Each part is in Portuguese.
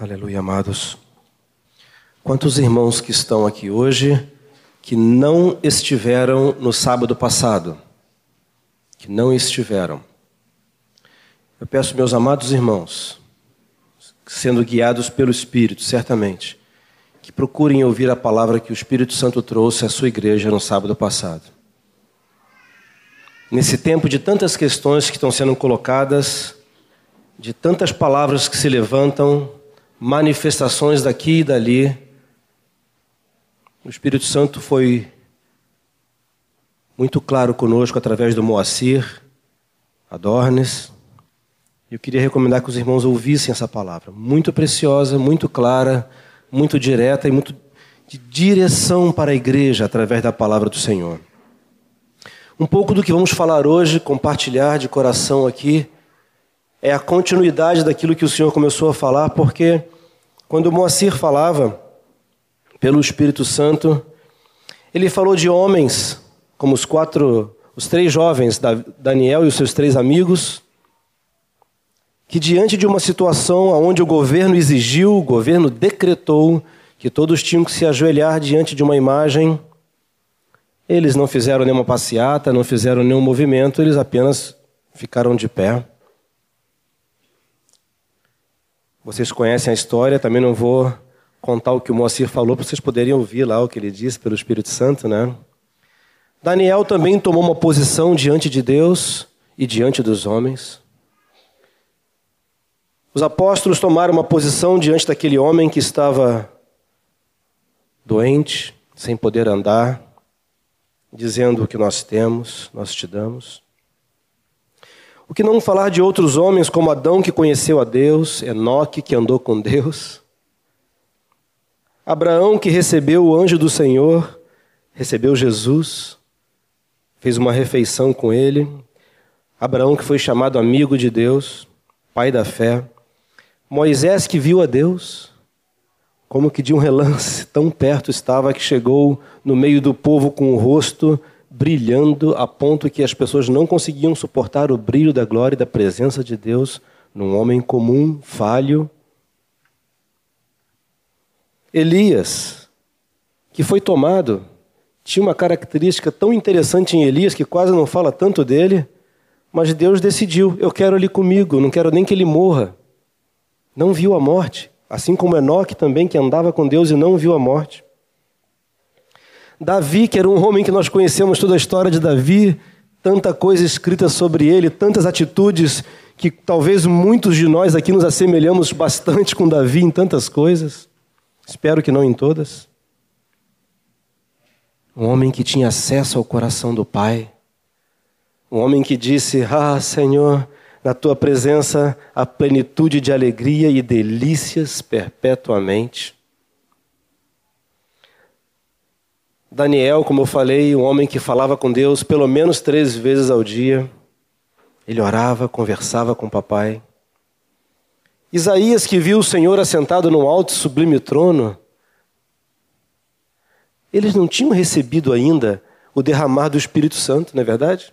Aleluia, amados. Quantos irmãos que estão aqui hoje que não estiveram no sábado passado? Que não estiveram. Eu peço, meus amados irmãos, sendo guiados pelo Espírito, certamente, que procurem ouvir a palavra que o Espírito Santo trouxe à sua igreja no sábado passado. Nesse tempo de tantas questões que estão sendo colocadas, de tantas palavras que se levantam, manifestações daqui e dali. O Espírito Santo foi muito claro conosco através do Moacir, Adornes. Eu queria recomendar que os irmãos ouvissem essa palavra, muito preciosa, muito clara, muito direta e muito de direção para a igreja através da palavra do Senhor. Um pouco do que vamos falar hoje, compartilhar de coração aqui, é a continuidade daquilo que o Senhor começou a falar, porque quando Moacir falava pelo Espírito Santo, ele falou de homens, como os quatro, os três jovens, Daniel e os seus três amigos, que diante de uma situação onde o governo exigiu, o governo decretou que todos tinham que se ajoelhar diante de uma imagem, eles não fizeram nenhuma passeata, não fizeram nenhum movimento, eles apenas ficaram de pé. Vocês conhecem a história, também não vou contar o que o Moacir falou, para vocês poderem ouvir lá o que ele disse pelo Espírito Santo, né? Daniel também tomou uma posição diante de Deus e diante dos homens. Os apóstolos tomaram uma posição diante daquele homem que estava doente, sem poder andar, dizendo o que nós temos, nós te damos. O que não falar de outros homens como Adão que conheceu a Deus, Enoque que andou com Deus, Abraão que recebeu o anjo do Senhor, recebeu Jesus, fez uma refeição com ele, Abraão que foi chamado amigo de Deus, pai da fé, Moisés que viu a Deus, como que de um relance tão perto estava que chegou no meio do povo com o rosto brilhando a ponto que as pessoas não conseguiam suportar o brilho da glória e da presença de Deus num homem comum, falho. Elias, que foi tomado, tinha uma característica tão interessante em Elias que quase não fala tanto dele, mas Deus decidiu: eu quero ele comigo, não quero nem que ele morra. Não viu a morte, assim como Enoque também, que andava com Deus e não viu a morte. Davi, que era um homem que nós conhecemos toda a história de Davi, tanta coisa escrita sobre ele, tantas atitudes que talvez muitos de nós aqui nos assemelhamos bastante com Davi em tantas coisas. Espero que não em todas. Um homem que tinha acesso ao coração do Pai. Um homem que disse: Ah, Senhor, na tua presença há plenitude de alegria e delícias perpetuamente. Daniel, como eu falei, um homem que falava com Deus pelo menos três vezes ao dia. Ele orava, conversava com o papai. Isaías, que viu o Senhor assentado num alto e sublime trono, eles não tinham recebido ainda o derramar do Espírito Santo, não é verdade?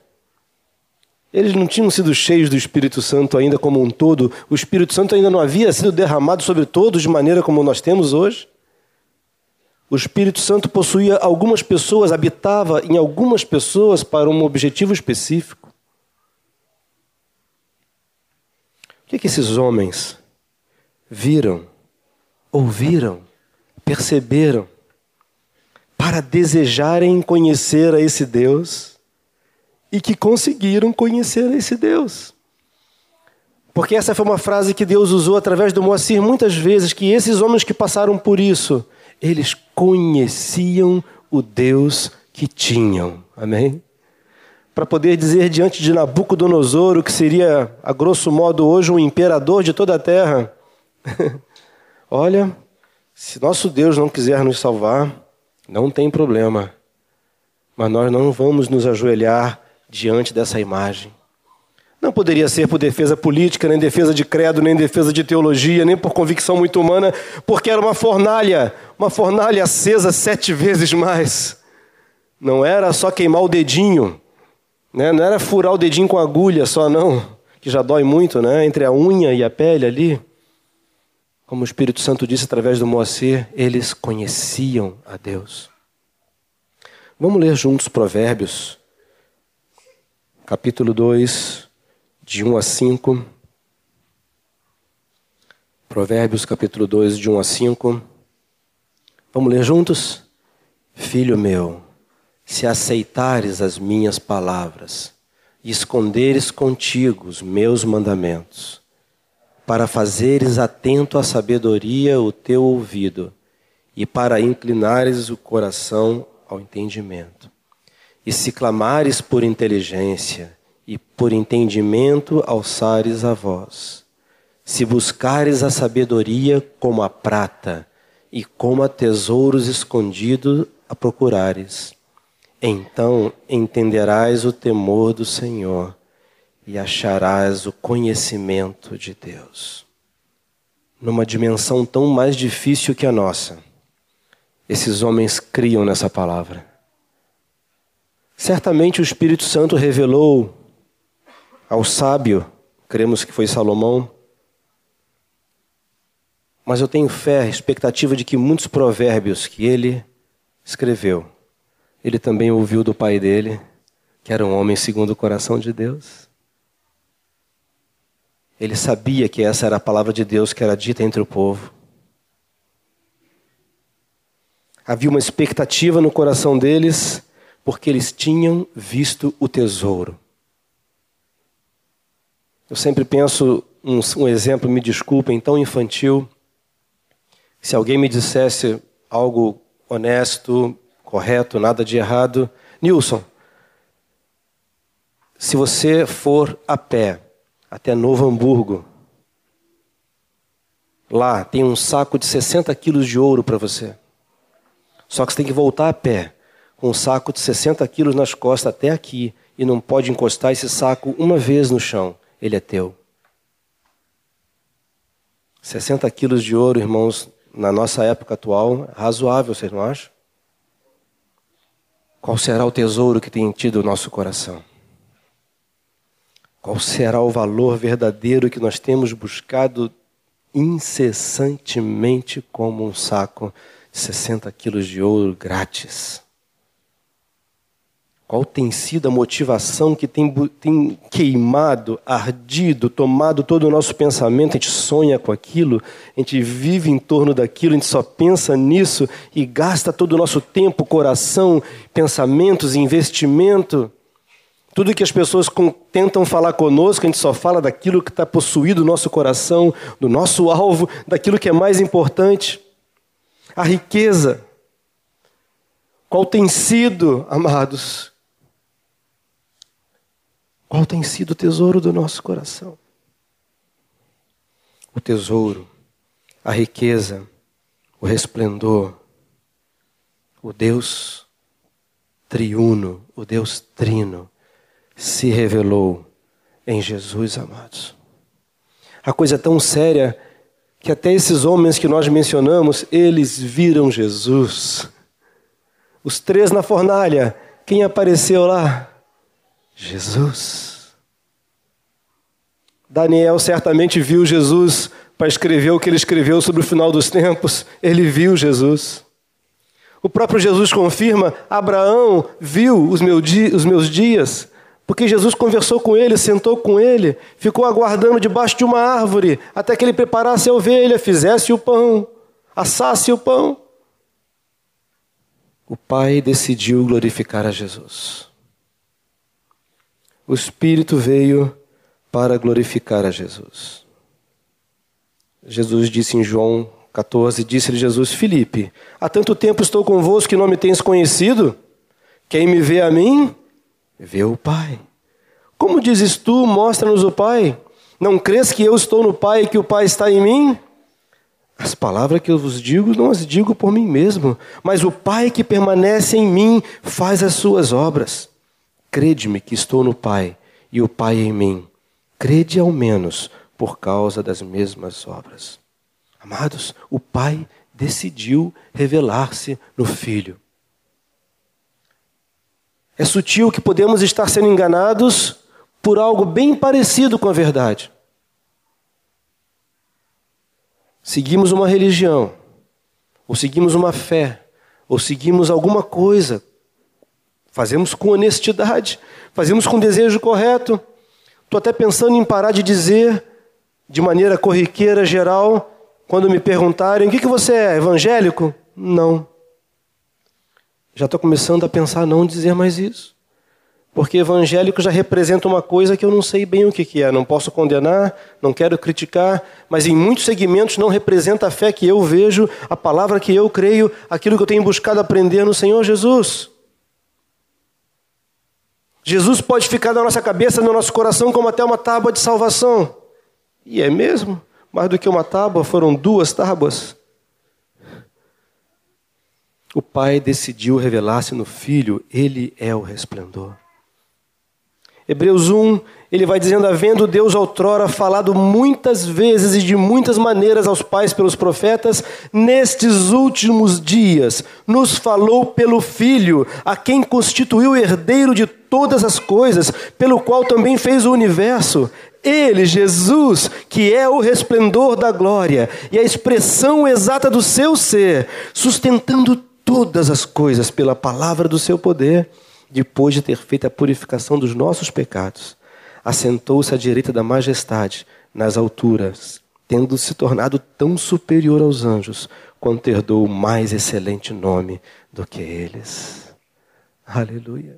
Eles não tinham sido cheios do Espírito Santo ainda como um todo. O Espírito Santo ainda não havia sido derramado sobre todos de maneira como nós temos hoje. O Espírito Santo possuía algumas pessoas, habitava em algumas pessoas para um objetivo específico. O que, é que esses homens viram, ouviram, perceberam para desejarem conhecer a esse Deus e que conseguiram conhecer a esse Deus? Porque essa foi uma frase que Deus usou através do Moacir muitas vezes, que esses homens que passaram por isso eles conheciam o Deus que tinham. Amém? Para poder dizer diante de Nabucodonosor, que seria, a grosso modo, hoje um imperador de toda a terra: Olha, se nosso Deus não quiser nos salvar, não tem problema, mas nós não vamos nos ajoelhar diante dessa imagem. Não poderia ser por defesa política, nem defesa de credo, nem defesa de teologia, nem por convicção muito humana, porque era uma fornalha, uma fornalha acesa sete vezes mais. Não era só queimar o dedinho, né? não era furar o dedinho com agulha só, não, que já dói muito, né? entre a unha e a pele ali. Como o Espírito Santo disse através do Moacir, eles conheciam a Deus. Vamos ler juntos Provérbios, capítulo 2, de 1 a 5. Provérbios, capítulo 2, de 1 a 5. Vamos ler juntos? Filho meu, se aceitares as minhas palavras e esconderes contigo os meus mandamentos, para fazeres atento à sabedoria o teu ouvido e para inclinares o coração ao entendimento. E se clamares por inteligência e por entendimento alçares a voz, se buscares a sabedoria como a prata e como a tesouros escondidos a procurares, então entenderás o temor do Senhor e acharás o conhecimento de Deus. Numa dimensão tão mais difícil que a nossa, esses homens criam nessa palavra. Certamente o Espírito Santo revelou ao sábio, cremos que foi Salomão, mas eu tenho fé, expectativa de que muitos provérbios que ele escreveu, ele também ouviu do pai dele, que era um homem segundo o coração de Deus. Ele sabia que essa era a palavra de Deus que era dita entre o povo. Havia uma expectativa no coração deles, porque eles tinham visto o tesouro. Eu sempre penso um, um exemplo, me desculpem, tão infantil. Se alguém me dissesse algo honesto, correto, nada de errado, Nilson, se você for a pé até Novo Hamburgo, lá tem um saco de 60 quilos de ouro para você. Só que você tem que voltar a pé, com um saco de 60 quilos nas costas até aqui, e não pode encostar esse saco uma vez no chão. Ele é teu. 60 quilos de ouro, irmãos, na nossa época atual, razoável, vocês não acham? Qual será o tesouro que tem tido o nosso coração? Qual será o valor verdadeiro que nós temos buscado incessantemente como um saco 60 quilos de ouro grátis. Qual tem sido a motivação que tem, tem, queimado, ardido, tomado todo o nosso pensamento? A gente sonha com aquilo, a gente vive em torno daquilo, a gente só pensa nisso e gasta todo o nosso tempo, coração, pensamentos, investimento. Tudo que as pessoas tentam falar conosco, a gente só fala daquilo que está possuído no nosso coração, do nosso alvo, daquilo que é mais importante a riqueza. Qual tem sido, amados, qual tem sido o tesouro do nosso coração? O tesouro, a riqueza, o resplendor, o Deus triuno, o Deus trino, se revelou em Jesus, amados. A coisa é tão séria que até esses homens que nós mencionamos, eles viram Jesus. Os três na fornalha, quem apareceu lá? Jesus. Daniel certamente viu Jesus para escrever o que ele escreveu sobre o final dos tempos. Ele viu Jesus. O próprio Jesus confirma: Abraão viu os meus dias. Porque Jesus conversou com ele, sentou com ele, ficou aguardando debaixo de uma árvore até que ele preparasse a ovelha, fizesse o pão, assasse o pão. O Pai decidiu glorificar a Jesus. O Espírito veio para glorificar a Jesus. Jesus disse em João 14: Disse-lhe Jesus, Filipe, há tanto tempo estou convosco que não me tens conhecido? Quem me vê a mim, Vê o Pai. Como dizes tu, mostra-nos o Pai? Não crês que eu estou no Pai e que o Pai está em mim? As palavras que eu vos digo, não as digo por mim mesmo, mas o Pai que permanece em mim faz as suas obras. Crede-me que estou no Pai e o Pai em mim. Crede ao menos por causa das mesmas obras. Amados, o Pai decidiu revelar-se no Filho. É sutil que podemos estar sendo enganados por algo bem parecido com a verdade. seguimos uma religião, ou seguimos uma fé, ou seguimos alguma coisa, fazemos com honestidade, fazemos com desejo correto. Estou até pensando em parar de dizer de maneira corriqueira, geral, quando me perguntarem: o que, que você é, evangélico? Não. Já estou começando a pensar não dizer mais isso. Porque evangélico já representa uma coisa que eu não sei bem o que, que é. Não posso condenar, não quero criticar, mas em muitos segmentos não representa a fé que eu vejo, a palavra que eu creio, aquilo que eu tenho buscado aprender no Senhor Jesus. Jesus pode ficar na nossa cabeça, no nosso coração, como até uma tábua de salvação. E é mesmo? Mais do que uma tábua, foram duas tábuas. O Pai decidiu revelar-se no Filho, ele é o resplendor. Hebreus 1, ele vai dizendo: Havendo Deus outrora falado muitas vezes e de muitas maneiras aos pais pelos profetas, nestes últimos dias nos falou pelo Filho, a quem constituiu herdeiro de todas as coisas, pelo qual também fez o universo. Ele, Jesus, que é o resplendor da glória e a expressão exata do seu ser, sustentando todas as coisas pela palavra do seu poder depois de ter feito a purificação dos nossos pecados, assentou-se à direita da majestade nas alturas, tendo se tornado tão superior aos anjos, quanto herdou o mais excelente nome do que eles. Aleluia.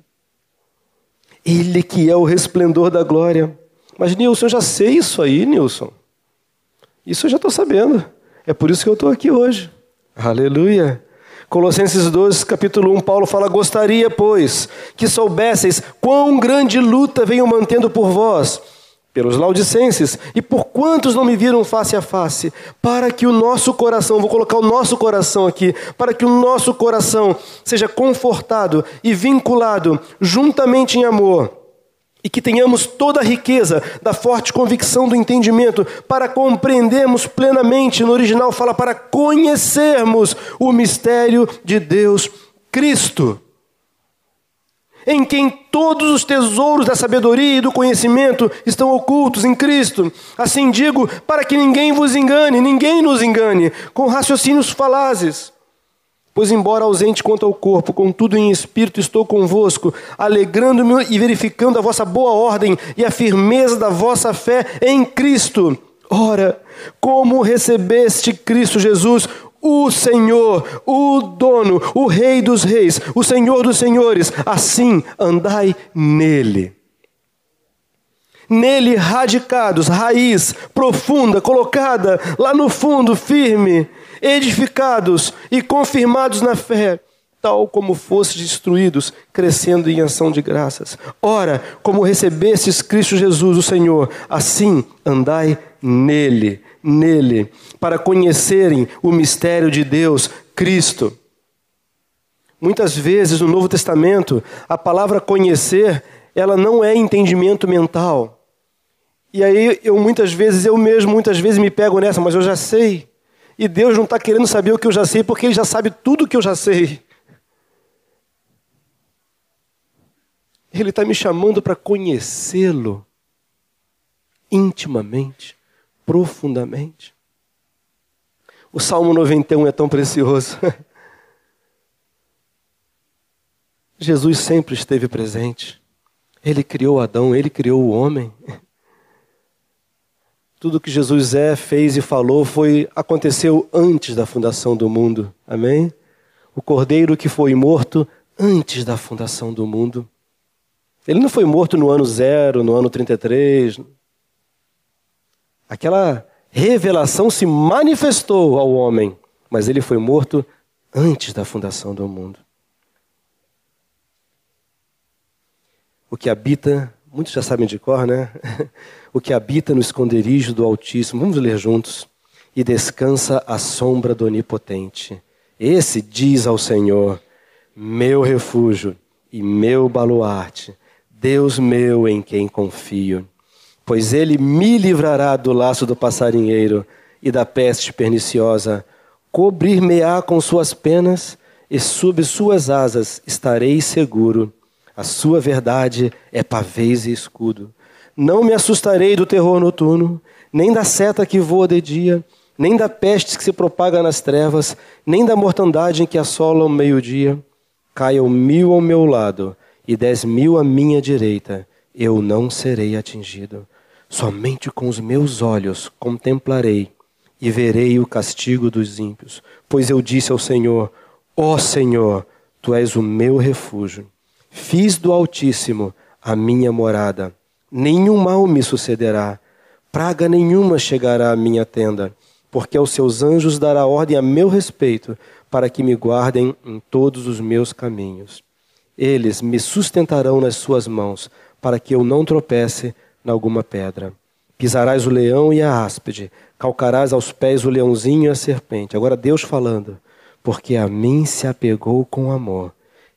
Ele que é o resplendor da glória. Mas, Nilson, eu já sei isso aí, Nilson. Isso eu já estou sabendo. É por isso que eu estou aqui hoje. Aleluia. Colossenses 2, capítulo 1, Paulo fala: Gostaria, pois, que soubesseis quão grande luta venho mantendo por vós, pelos laudicenses, e por quantos não me viram face a face, para que o nosso coração, vou colocar o nosso coração aqui, para que o nosso coração seja confortado e vinculado juntamente em amor e que tenhamos toda a riqueza da forte convicção do entendimento para compreendermos plenamente, no original fala para conhecermos o mistério de Deus Cristo, em quem todos os tesouros da sabedoria e do conhecimento estão ocultos em Cristo. Assim digo, para que ninguém vos engane, ninguém nos engane, com raciocínios falazes. Pois, embora ausente quanto ao corpo, contudo em espírito estou convosco, alegrando-me e verificando a vossa boa ordem e a firmeza da vossa fé em Cristo. Ora, como recebeste Cristo Jesus, o Senhor, o dono, o Rei dos Reis, o Senhor dos Senhores, assim andai nele. Nele radicados, raiz profunda, colocada lá no fundo, firme, edificados e confirmados na fé, tal como fostes destruídos, crescendo em ação de graças. Ora, como recebestes Cristo Jesus, o Senhor, assim andai nele, nele, para conhecerem o mistério de Deus, Cristo. Muitas vezes no Novo Testamento, a palavra conhecer, ela não é entendimento mental. E aí eu muitas vezes, eu mesmo muitas vezes me pego nessa, mas eu já sei. E Deus não está querendo saber o que eu já sei, porque Ele já sabe tudo o que eu já sei. Ele está me chamando para conhecê-lo intimamente, profundamente. O Salmo 91 é tão precioso. Jesus sempre esteve presente. Ele criou Adão, ele criou o homem. Tudo que Jesus é, fez e falou foi aconteceu antes da fundação do mundo. Amém? O cordeiro que foi morto antes da fundação do mundo. Ele não foi morto no ano zero, no ano 33. Aquela revelação se manifestou ao homem, mas ele foi morto antes da fundação do mundo. O que habita Muitos já sabem de cor, né? O que habita no esconderijo do Altíssimo. Vamos ler juntos. E descansa à sombra do Onipotente. Esse diz ao Senhor: Meu refúgio e meu baluarte, Deus meu em quem confio. Pois ele me livrará do laço do passarinheiro e da peste perniciosa. Cobrir-me-á com suas penas, e sob suas asas estarei seguro a sua verdade é pavês e escudo. Não me assustarei do terror noturno, nem da seta que voa de dia, nem da peste que se propaga nas trevas, nem da mortandade em que assola o meio-dia. Caiam mil ao meu lado e dez mil à minha direita, eu não serei atingido. Somente com os meus olhos contemplarei e verei o castigo dos ímpios. Pois eu disse ao Senhor: Ó oh Senhor, tu és o meu refúgio. Fiz do Altíssimo a minha morada. Nenhum mal me sucederá, praga nenhuma chegará à minha tenda, porque aos seus anjos dará ordem a meu respeito, para que me guardem em todos os meus caminhos. Eles me sustentarão nas suas mãos, para que eu não tropece em alguma pedra. Pisarás o leão e a áspide, calcarás aos pés o leãozinho e a serpente. Agora Deus falando, porque a mim se apegou com amor,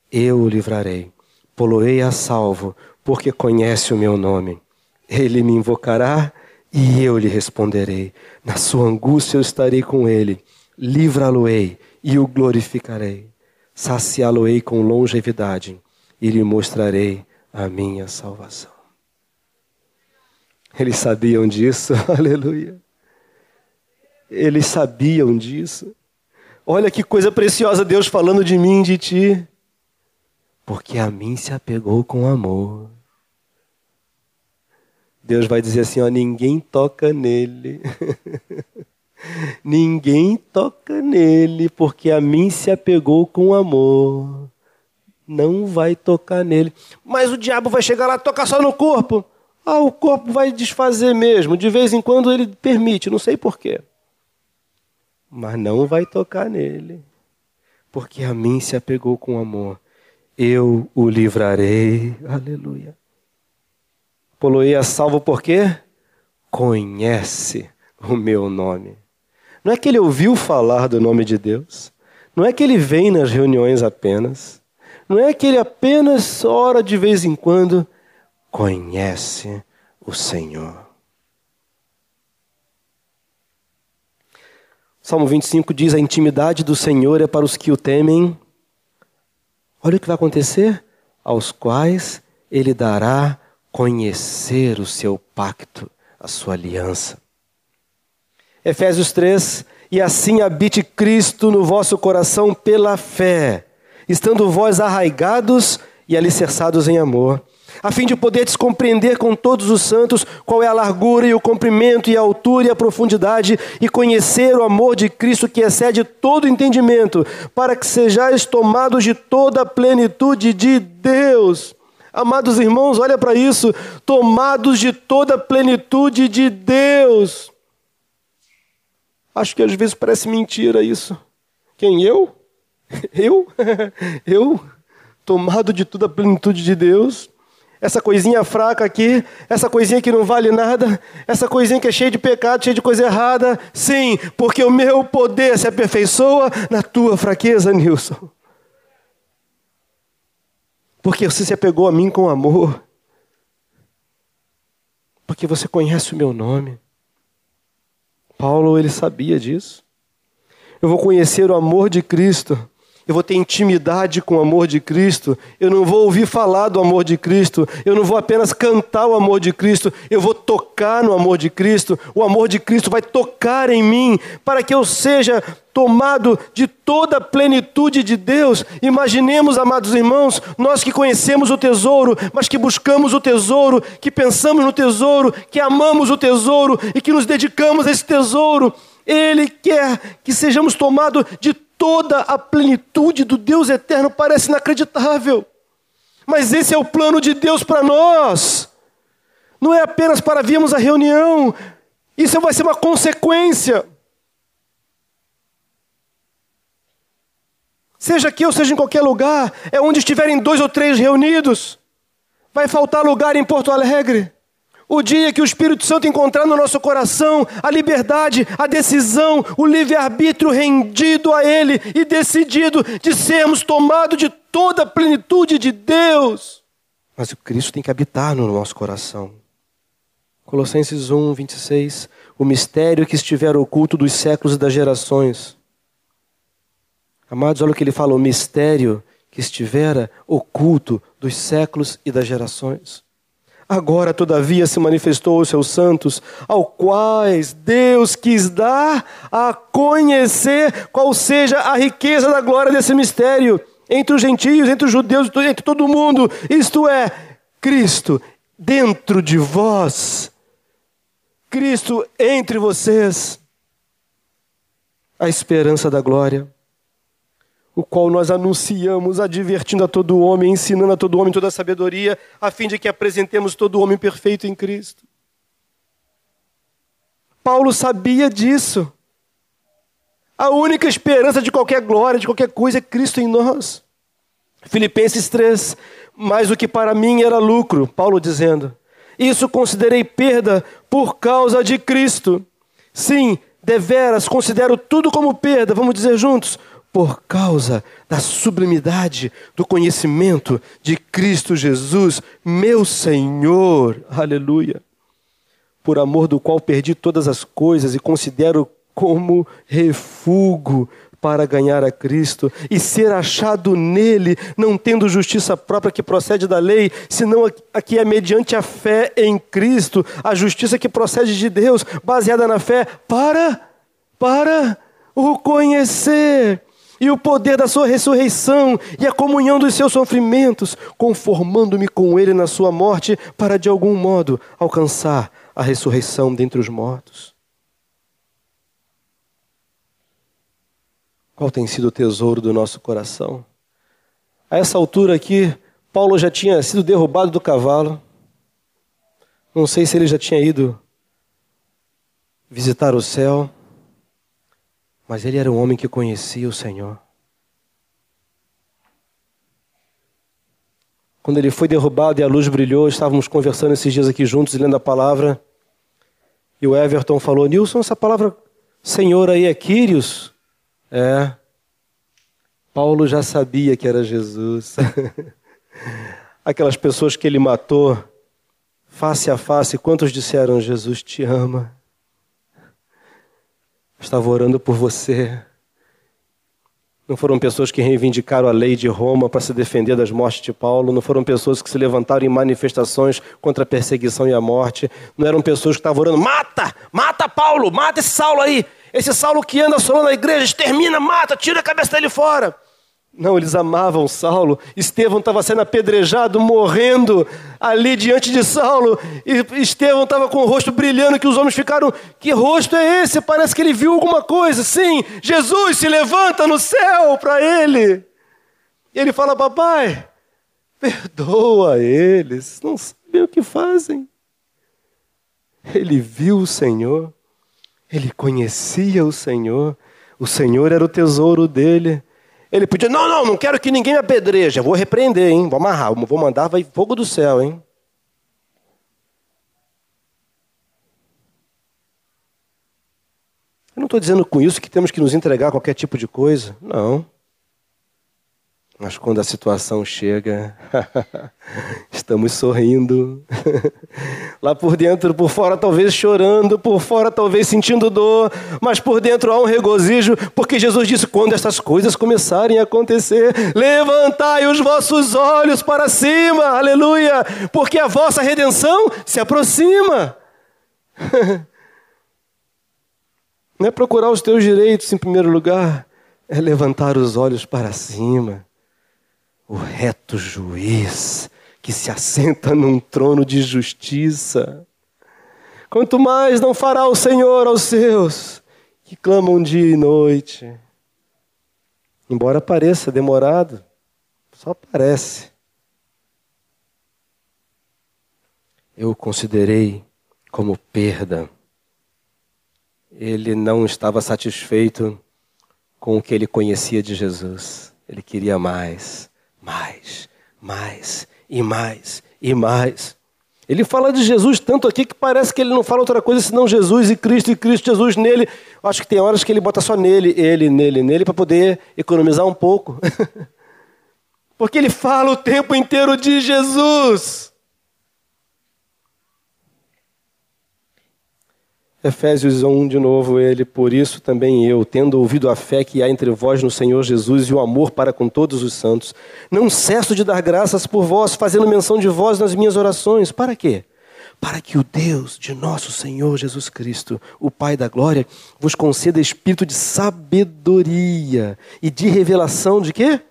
eu o livrarei. Poloei a salvo, porque conhece o meu nome. Ele me invocará e eu lhe responderei. Na sua angústia eu estarei com ele. Livra-lo-ei e o glorificarei. Saciá-lo-ei com longevidade e lhe mostrarei a minha salvação. Eles sabiam disso, aleluia. Eles sabiam disso. Olha que coisa preciosa Deus falando de mim de ti. Porque a mim se apegou com amor. Deus vai dizer assim: ó, ninguém toca nele. ninguém toca nele, porque a mim se apegou com amor. Não vai tocar nele. Mas o diabo vai chegar lá e tocar só no corpo. Ah, o corpo vai desfazer mesmo. De vez em quando ele permite, não sei porquê. Mas não vai tocar nele. Porque a mim se apegou com amor. Eu o livrarei. Aleluia. Poloei a salvo porque conhece o meu nome. Não é que ele ouviu falar do nome de Deus. Não é que ele vem nas reuniões apenas. Não é que ele apenas ora de vez em quando conhece o Senhor. Salmo 25 diz: A intimidade do Senhor é para os que o temem. Olha o que vai acontecer: aos quais ele dará conhecer o seu pacto, a sua aliança. Efésios 3: E assim habite Cristo no vosso coração pela fé, estando vós arraigados e alicerçados em amor a fim de poder compreender com todos os santos qual é a largura e o comprimento e a altura e a profundidade, e conhecer o amor de Cristo que excede todo entendimento, para que sejais tomados de toda a plenitude de Deus. Amados irmãos, olha para isso, tomados de toda a plenitude de Deus. Acho que às vezes parece mentira isso. Quem eu? Eu? Eu? Tomado de toda a plenitude de Deus? Essa coisinha fraca aqui, essa coisinha que não vale nada, essa coisinha que é cheia de pecado, cheia de coisa errada. Sim, porque o meu poder se aperfeiçoa na tua fraqueza, Nilson. Porque você se apegou a mim com amor. Porque você conhece o meu nome. Paulo, ele sabia disso. Eu vou conhecer o amor de Cristo eu vou ter intimidade com o amor de Cristo, eu não vou ouvir falar do amor de Cristo, eu não vou apenas cantar o amor de Cristo, eu vou tocar no amor de Cristo, o amor de Cristo vai tocar em mim, para que eu seja tomado de toda a plenitude de Deus. Imaginemos, amados irmãos, nós que conhecemos o tesouro, mas que buscamos o tesouro, que pensamos no tesouro, que amamos o tesouro e que nos dedicamos a esse tesouro. Ele quer que sejamos tomados de toda a plenitude do Deus eterno parece inacreditável. Mas esse é o plano de Deus para nós. Não é apenas para virmos à reunião. Isso vai ser uma consequência. Seja aqui ou seja em qualquer lugar, é onde estiverem dois ou três reunidos. Vai faltar lugar em Porto Alegre. O dia que o Espírito Santo encontrar no nosso coração a liberdade, a decisão, o livre-arbítrio rendido a Ele e decidido de sermos tomados de toda a plenitude de Deus. Mas o Cristo tem que habitar no nosso coração. Colossenses 1, 26. O mistério que estiver oculto dos séculos e das gerações. Amados, olha o que ele fala: o mistério que estivera oculto dos séculos e das gerações Agora, todavia, se manifestou aos seus santos, ao quais Deus quis dar a conhecer qual seja a riqueza da glória desse mistério entre os gentios, entre os judeus, entre todo mundo. Isto é, Cristo dentro de vós, Cristo entre vocês, a esperança da glória o qual nós anunciamos, advertindo a todo homem, ensinando a todo homem toda a sabedoria, a fim de que apresentemos todo homem perfeito em Cristo. Paulo sabia disso. A única esperança de qualquer glória, de qualquer coisa, é Cristo em nós. Filipenses 3, mais o que para mim era lucro, Paulo dizendo, isso considerei perda por causa de Cristo. Sim, deveras considero tudo como perda, vamos dizer juntos, por causa da sublimidade do conhecimento de Cristo Jesus, meu Senhor. Aleluia. Por amor do qual perdi todas as coisas e considero como refúgio para ganhar a Cristo e ser achado nele, não tendo justiça própria que procede da lei, senão a que é mediante a fé em Cristo, a justiça que procede de Deus, baseada na fé, para para o conhecer e o poder da sua ressurreição e a comunhão dos seus sofrimentos, conformando-me com ele na sua morte, para de algum modo alcançar a ressurreição dentre os mortos. Qual tem sido o tesouro do nosso coração? A essa altura aqui, Paulo já tinha sido derrubado do cavalo. Não sei se ele já tinha ido visitar o céu. Mas ele era um homem que conhecia o Senhor. Quando ele foi derrubado e a luz brilhou, estávamos conversando esses dias aqui juntos, lendo a palavra. E o Everton falou: Nilson, essa palavra Senhor aí é Quírios? É. Paulo já sabia que era Jesus. Aquelas pessoas que ele matou face a face, quantos disseram: Jesus te ama? Estava orando por você. Não foram pessoas que reivindicaram a lei de Roma para se defender das mortes de Paulo. Não foram pessoas que se levantaram em manifestações contra a perseguição e a morte. Não eram pessoas que estavam orando: mata, mata Paulo, mata esse Saulo aí. Esse Saulo que anda solando a igreja, extermina, mata, tira a cabeça dele fora. Não, eles amavam Saulo. Estevão estava sendo apedrejado, morrendo ali diante de Saulo. E Estevão estava com o rosto brilhando, que os homens ficaram: Que rosto é esse? Parece que ele viu alguma coisa. Sim, Jesus se levanta no céu para ele. E ele fala: Papai, perdoa eles, não sabem o que fazem. Ele viu o Senhor, ele conhecia o Senhor, o Senhor era o tesouro dele. Ele podia, não, não, não quero que ninguém me apedreja, vou repreender, hein? Vou amarrar, vou mandar, vai fogo do céu, hein? Eu não estou dizendo com isso que temos que nos entregar a qualquer tipo de coisa, não. Mas quando a situação chega, estamos sorrindo. Lá por dentro, por fora, talvez chorando, por fora, talvez sentindo dor, mas por dentro há um regozijo, porque Jesus disse: quando essas coisas começarem a acontecer, levantai os vossos olhos para cima, aleluia, porque a vossa redenção se aproxima. Não é procurar os teus direitos em primeiro lugar, é levantar os olhos para cima o reto juiz que se assenta num trono de justiça. Quanto mais não fará o Senhor aos seus que clamam dia e noite. Embora pareça demorado, só parece. Eu o considerei como perda. Ele não estava satisfeito com o que ele conhecia de Jesus. Ele queria mais mais, mais e mais e mais. Ele fala de Jesus tanto aqui que parece que ele não fala outra coisa senão Jesus e Cristo e Cristo, Jesus nele. Acho que tem horas que ele bota só nele, ele, nele, nele, para poder economizar um pouco. Porque ele fala o tempo inteiro de Jesus. Efésios 1, de novo, ele, por isso também eu, tendo ouvido a fé que há entre vós no Senhor Jesus e o amor para com todos os santos, não cesso de dar graças por vós, fazendo menção de vós nas minhas orações. Para quê? Para que o Deus de nosso Senhor Jesus Cristo, o Pai da glória, vos conceda espírito de sabedoria e de revelação de quê?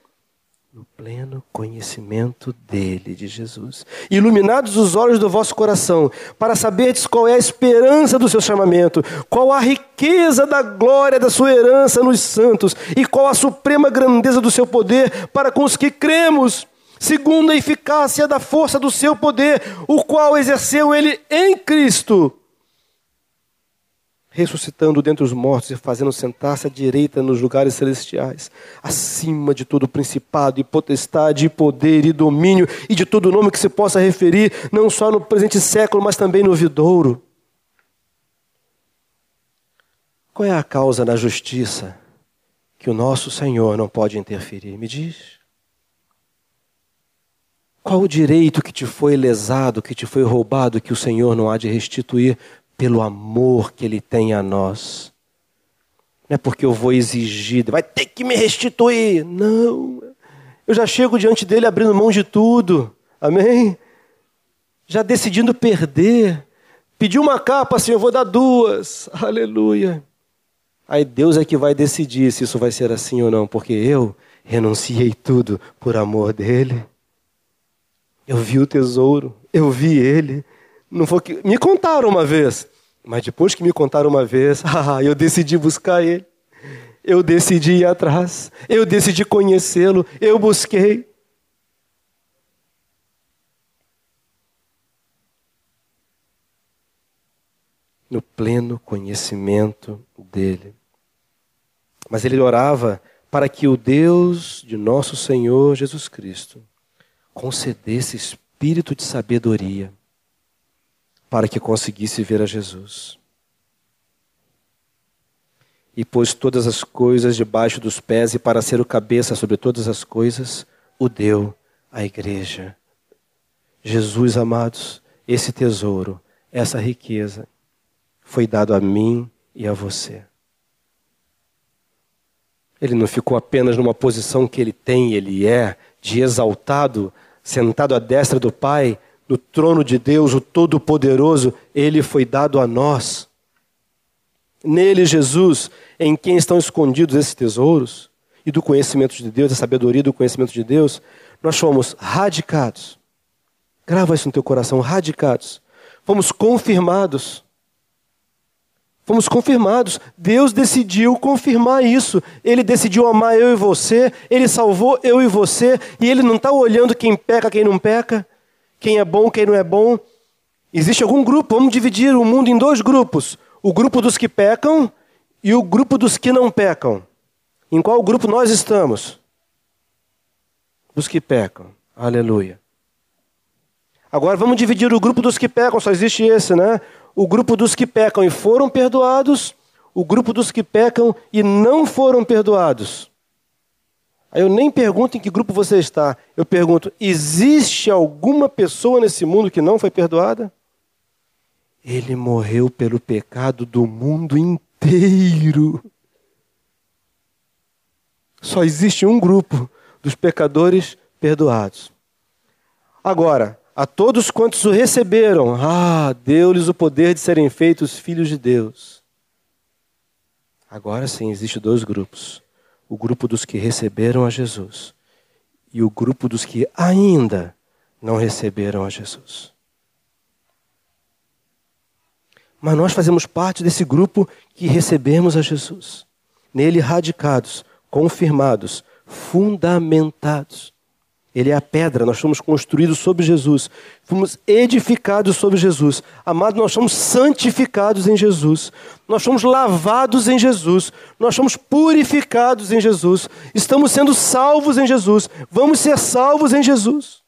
No pleno conhecimento dele, de Jesus. Iluminados os olhos do vosso coração, para saberdes qual é a esperança do seu chamamento, qual a riqueza da glória da sua herança nos santos e qual a suprema grandeza do seu poder para com os que cremos, segundo a eficácia da força do seu poder, o qual exerceu ele em Cristo ressuscitando dentre os mortos e fazendo sentar-se à direita nos lugares celestiais, acima de todo principado e potestade e poder e domínio e de todo nome que se possa referir, não só no presente século, mas também no vidouro. Qual é a causa da justiça que o nosso Senhor não pode interferir? Me diz. Qual o direito que te foi lesado, que te foi roubado, que o Senhor não há de restituir pelo amor que Ele tem a nós. Não é porque eu vou exigir, vai ter que me restituir. Não. Eu já chego diante dele abrindo mão de tudo. Amém? Já decidindo perder. Pediu uma capa, assim, eu vou dar duas. Aleluia. Aí Deus é que vai decidir se isso vai ser assim ou não, porque eu renunciei tudo por amor dele. Eu vi o tesouro, eu vi ele. Não foi que me contaram uma vez. Mas depois que me contaram uma vez, ah, eu decidi buscar ele. Eu decidi ir atrás. Eu decidi conhecê-lo. Eu busquei. No pleno conhecimento dele. Mas ele orava para que o Deus de nosso Senhor Jesus Cristo concedesse espírito de sabedoria para que conseguisse ver a Jesus. E pôs todas as coisas debaixo dos pés, e para ser o cabeça sobre todas as coisas, o deu à igreja. Jesus, amados, esse tesouro, essa riqueza, foi dado a mim e a você. Ele não ficou apenas numa posição que ele tem, ele é, de exaltado, sentado à destra do Pai, no trono de Deus, o Todo-Poderoso, ele foi dado a nós. Nele, Jesus, em quem estão escondidos esses tesouros, e do conhecimento de Deus, da sabedoria do conhecimento de Deus, nós fomos radicados. Grava isso no teu coração, radicados. Fomos confirmados. Fomos confirmados. Deus decidiu confirmar isso. Ele decidiu amar eu e você. Ele salvou eu e você. E Ele não está olhando quem peca, quem não peca quem é bom, quem não é bom. Existe algum grupo, vamos dividir o mundo em dois grupos: o grupo dos que pecam e o grupo dos que não pecam. Em qual grupo nós estamos? Dos que pecam. Aleluia. Agora vamos dividir o grupo dos que pecam, só existe esse, né? O grupo dos que pecam e foram perdoados, o grupo dos que pecam e não foram perdoados. Aí eu nem pergunto em que grupo você está. Eu pergunto: existe alguma pessoa nesse mundo que não foi perdoada? Ele morreu pelo pecado do mundo inteiro. Só existe um grupo dos pecadores perdoados. Agora, a todos quantos o receberam, ah, deu-lhes o poder de serem feitos filhos de Deus. Agora sim, existem dois grupos o grupo dos que receberam a Jesus e o grupo dos que ainda não receberam a Jesus. Mas nós fazemos parte desse grupo que recebemos a Jesus. Nele radicados, confirmados, fundamentados. Ele é a pedra, nós fomos construídos sobre Jesus, fomos edificados sobre Jesus. Amado, nós somos santificados em Jesus, nós somos lavados em Jesus, nós somos purificados em Jesus, estamos sendo salvos em Jesus, vamos ser salvos em Jesus.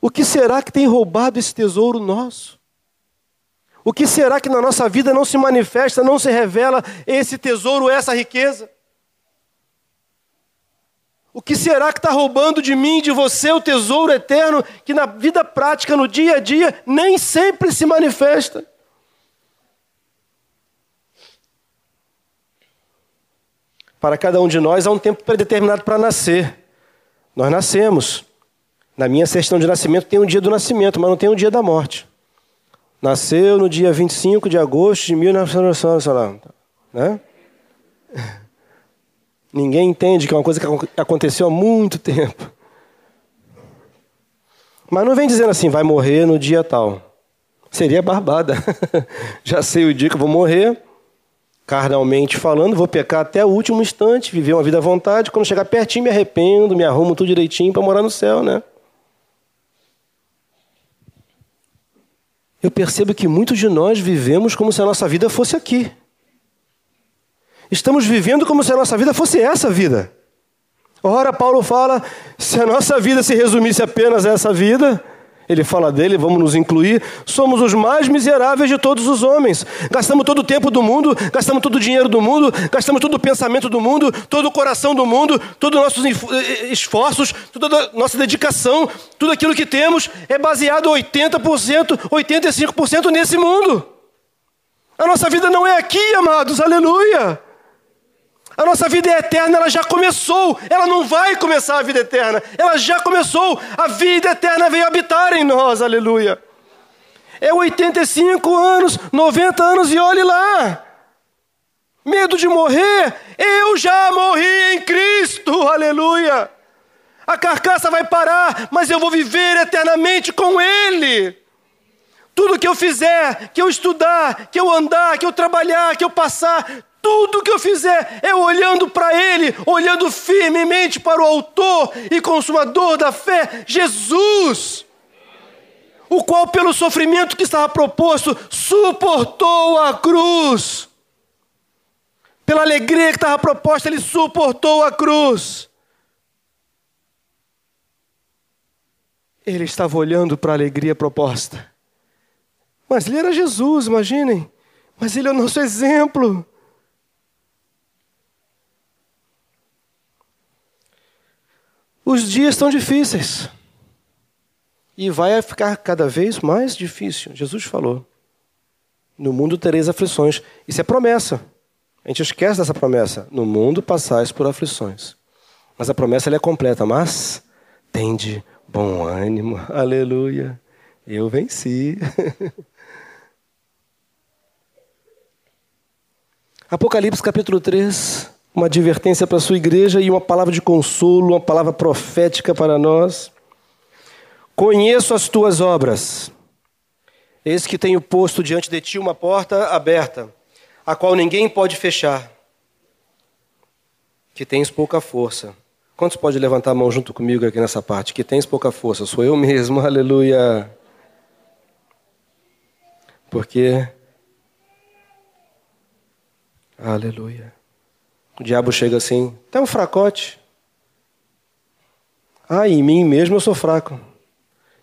O que será que tem roubado esse tesouro nosso? O que será que na nossa vida não se manifesta, não se revela esse tesouro, essa riqueza? O que será que está roubando de mim, de você, o tesouro eterno que na vida prática, no dia a dia, nem sempre se manifesta? Para cada um de nós há um tempo predeterminado para nascer. Nós nascemos. Na minha certidão de nascimento tem um dia do nascimento, mas não tem um dia da morte. Nasceu no dia 25 de agosto de 1900, né? Ninguém entende que é uma coisa que aconteceu há muito tempo. Mas não vem dizendo assim, vai morrer no dia tal. Seria barbada. Já sei o dia que eu vou morrer, carnalmente falando, vou pecar até o último instante, viver uma vida à vontade. Quando chegar pertinho, me arrependo, me arrumo tudo direitinho para morar no céu, né? Eu percebo que muitos de nós vivemos como se a nossa vida fosse aqui. Estamos vivendo como se a nossa vida fosse essa vida. Ora, Paulo fala: se a nossa vida se resumisse apenas a essa vida, ele fala dele, vamos nos incluir, somos os mais miseráveis de todos os homens. Gastamos todo o tempo do mundo, gastamos todo o dinheiro do mundo, gastamos todo o pensamento do mundo, todo o coração do mundo, todos os nossos eh, esforços, toda a nossa dedicação, tudo aquilo que temos é baseado 80%, 85% nesse mundo. A nossa vida não é aqui, amados, aleluia. A nossa vida é eterna, ela já começou. Ela não vai começar a vida eterna. Ela já começou. A vida eterna veio habitar em nós, aleluia. É 85 anos, 90 anos e olhe lá. Medo de morrer? Eu já morri em Cristo, aleluia. A carcaça vai parar, mas eu vou viver eternamente com Ele. Tudo que eu fizer, que eu estudar, que eu andar, que eu trabalhar, que eu passar, tudo que eu fizer é olhando para Ele, olhando firmemente para o Autor e Consumador da fé, Jesus, o qual, pelo sofrimento que estava proposto, suportou a cruz. Pela alegria que estava proposta, ele suportou a cruz. Ele estava olhando para a alegria proposta. Mas ele era Jesus, imaginem. Mas ele é o nosso exemplo. Os dias estão difíceis. E vai ficar cada vez mais difícil. Jesus falou: No mundo tereis aflições. Isso é promessa. A gente esquece dessa promessa. No mundo passais por aflições. Mas a promessa é completa. Mas tende bom ânimo. Aleluia. Eu venci. Apocalipse capítulo 3 uma advertência para a sua igreja e uma palavra de consolo, uma palavra profética para nós. Conheço as tuas obras. Eis que tenho posto diante de ti uma porta aberta, a qual ninguém pode fechar. Que tens pouca força. Quantos pode levantar a mão junto comigo aqui nessa parte? Que tens pouca força. Sou eu mesmo, aleluia. Porque. Aleluia. O diabo chega assim: tá um fracote. Ah, em mim mesmo eu sou fraco.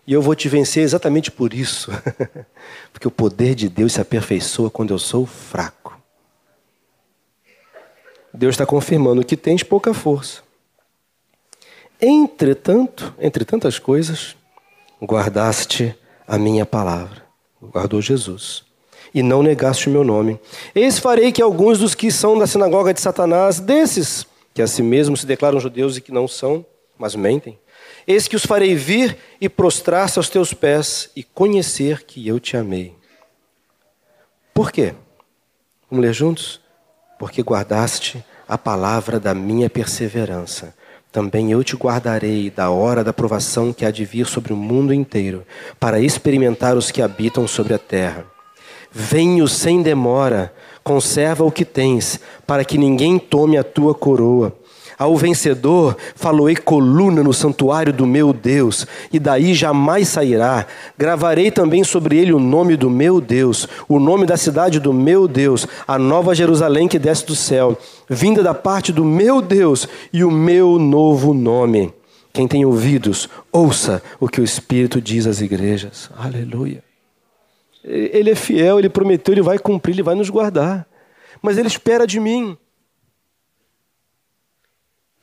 E eu vou te vencer exatamente por isso. Porque o poder de Deus se aperfeiçoa quando eu sou fraco. Deus está confirmando que tens pouca força. Entretanto, entre tantas coisas, guardaste a minha palavra. Guardou Jesus e não negaste o meu nome. Eis farei que alguns dos que são da sinagoga de Satanás, desses que a si mesmos se declaram judeus e que não são, mas mentem, eis que os farei vir e prostrar-se aos teus pés e conhecer que eu te amei. Por quê? Vamos ler juntos? Porque guardaste a palavra da minha perseverança. Também eu te guardarei da hora da provação que há de vir sobre o mundo inteiro, para experimentar os que habitam sobre a terra. Venho sem demora, conserva o que tens, para que ninguém tome a tua coroa. Ao vencedor faloei coluna no santuário do meu Deus, e daí jamais sairá. Gravarei também sobre ele o nome do meu Deus, o nome da cidade do meu Deus, a nova Jerusalém que desce do céu, vinda da parte do meu Deus, e o meu novo nome. Quem tem ouvidos, ouça o que o Espírito diz às igrejas. Aleluia. Ele é fiel, ele prometeu, ele vai cumprir, ele vai nos guardar. Mas ele espera de mim.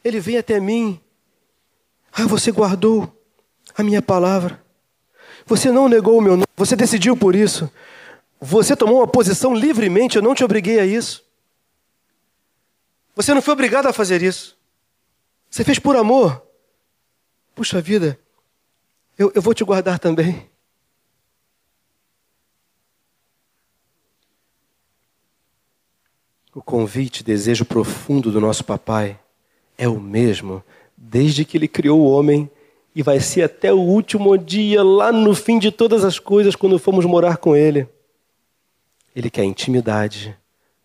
Ele vem até mim Ah, você guardou a minha palavra. Você não negou o meu nome, você decidiu por isso. Você tomou uma posição livremente, eu não te obriguei a isso. Você não foi obrigado a fazer isso. Você fez por amor. Puxa vida, eu, eu vou te guardar também. O convite, desejo profundo do nosso papai é o mesmo desde que ele criou o homem e vai ser até o último dia, lá no fim de todas as coisas, quando formos morar com ele. Ele quer intimidade,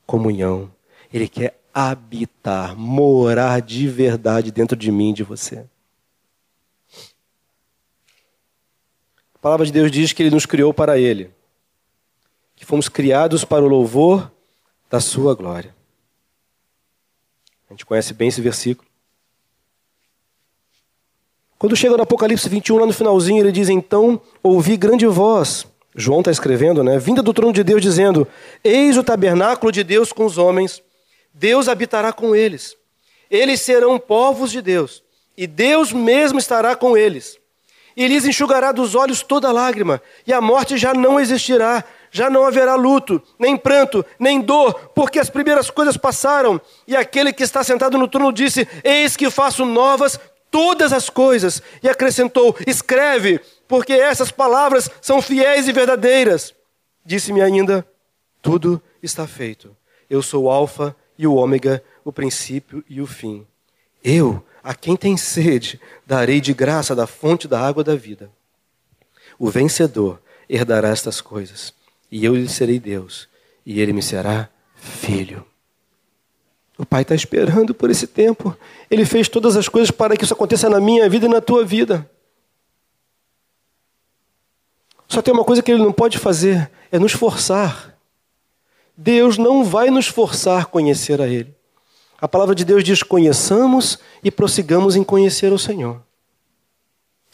comunhão, ele quer habitar, morar de verdade dentro de mim de você. A palavra de Deus diz que ele nos criou para ele, que fomos criados para o louvor da sua glória. A gente conhece bem esse versículo. Quando chega no Apocalipse 21, lá no finalzinho, ele diz: Então ouvi grande voz. João está escrevendo, né? Vinda do trono de Deus, dizendo: Eis o tabernáculo de Deus com os homens Deus habitará com eles. Eles serão povos de Deus, e Deus mesmo estará com eles. E lhes enxugará dos olhos toda lágrima, e a morte já não existirá, já não haverá luto, nem pranto, nem dor, porque as primeiras coisas passaram. E aquele que está sentado no trono disse: Eis que faço novas todas as coisas. E acrescentou: Escreve, porque essas palavras são fiéis e verdadeiras. Disse-me ainda: Tudo está feito. Eu sou o Alfa e o ômega, o princípio e o fim. Eu, a quem tem sede, darei de graça da fonte da água da vida. O vencedor herdará estas coisas, e eu lhe serei Deus, e ele me será filho. O Pai está esperando por esse tempo. Ele fez todas as coisas para que isso aconteça na minha vida e na tua vida. Só tem uma coisa que ele não pode fazer: é nos forçar. Deus não vai nos forçar a conhecer a Ele. A palavra de Deus diz: conheçamos e prossigamos em conhecer o Senhor.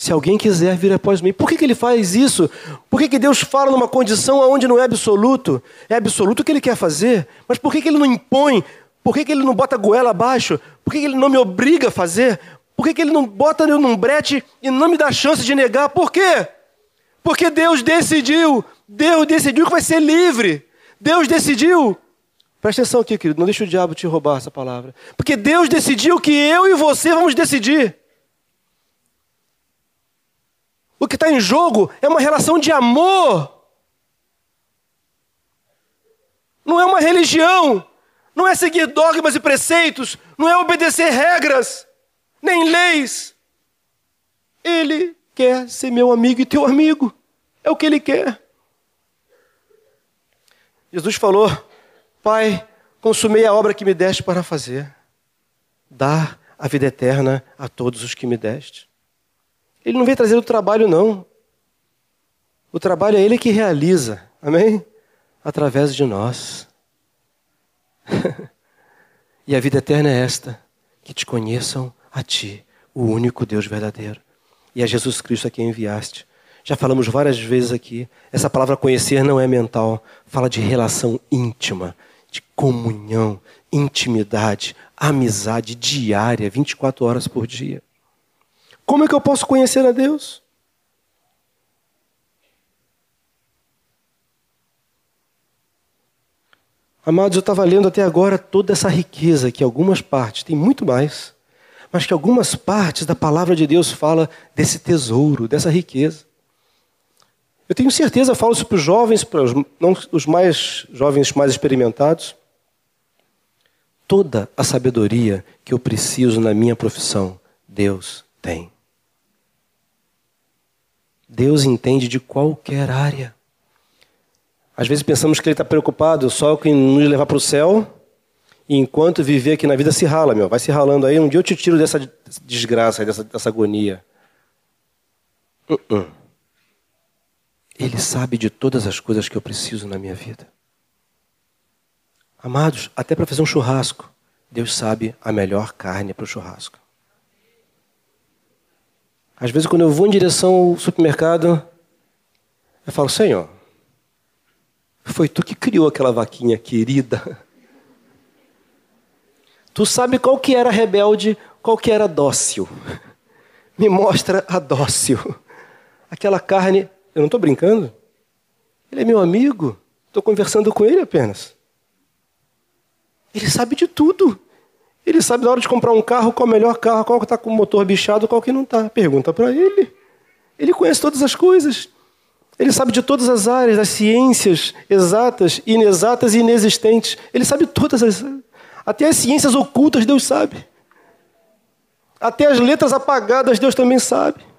Se alguém quiser vir após mim, por que, que ele faz isso? Por que, que Deus fala numa condição onde não é absoluto? É absoluto o que ele quer fazer, mas por que, que ele não impõe? Por que, que ele não bota a goela abaixo? Por que, que ele não me obriga a fazer? Por que, que ele não bota eu num brete e não me dá chance de negar? Por quê? Porque Deus decidiu, Deus decidiu que vai ser livre. Deus decidiu. Presta atenção aqui, querido, não deixe o diabo te roubar essa palavra. Porque Deus decidiu que eu e você vamos decidir. O que está em jogo é uma relação de amor. Não é uma religião. Não é seguir dogmas e preceitos. Não é obedecer regras, nem leis. Ele quer ser meu amigo e teu amigo. É o que ele quer. Jesus falou: Pai, consumei a obra que me deste para fazer. Dar a vida eterna a todos os que me deste. Ele não vem trazer o trabalho, não. O trabalho é Ele que realiza. Amém? Através de nós. e a vida eterna é esta: que te conheçam a Ti, o único Deus verdadeiro, e a Jesus Cristo a quem enviaste já falamos várias vezes aqui. Essa palavra conhecer não é mental, fala de relação íntima, de comunhão, intimidade, amizade diária, 24 horas por dia. Como é que eu posso conhecer a Deus? Amados, eu estava lendo até agora toda essa riqueza que algumas partes, tem muito mais, mas que algumas partes da palavra de Deus fala desse tesouro, dessa riqueza. Eu tenho certeza, falo isso para os jovens, para os, não os mais jovens mais experimentados. Toda a sabedoria que eu preciso na minha profissão, Deus tem. Deus entende de qualquer área. Às vezes pensamos que Ele está preocupado só com nos levar para o céu, e enquanto viver aqui na vida se rala, meu. Vai se ralando aí, um dia eu te tiro dessa desgraça, dessa, dessa agonia. Uh -uh. Ele sabe de todas as coisas que eu preciso na minha vida. Amados, até para fazer um churrasco, Deus sabe a melhor carne para o churrasco. Às vezes, quando eu vou em direção ao supermercado, eu falo: Senhor, foi tu que criou aquela vaquinha querida. Tu sabe qual que era rebelde, qual que era dócil. me mostra a dócil. Aquela carne, eu não estou brincando. Ele é meu amigo, estou conversando com ele apenas. Ele sabe de tudo. Ele sabe na hora de comprar um carro qual é o melhor carro, qual que está com o motor bichado, qual que não está. Pergunta para ele. Ele conhece todas as coisas. Ele sabe de todas as áreas, das ciências exatas, inexatas e inexistentes. Ele sabe todas as. Até as ciências ocultas Deus sabe. Até as letras apagadas Deus também sabe.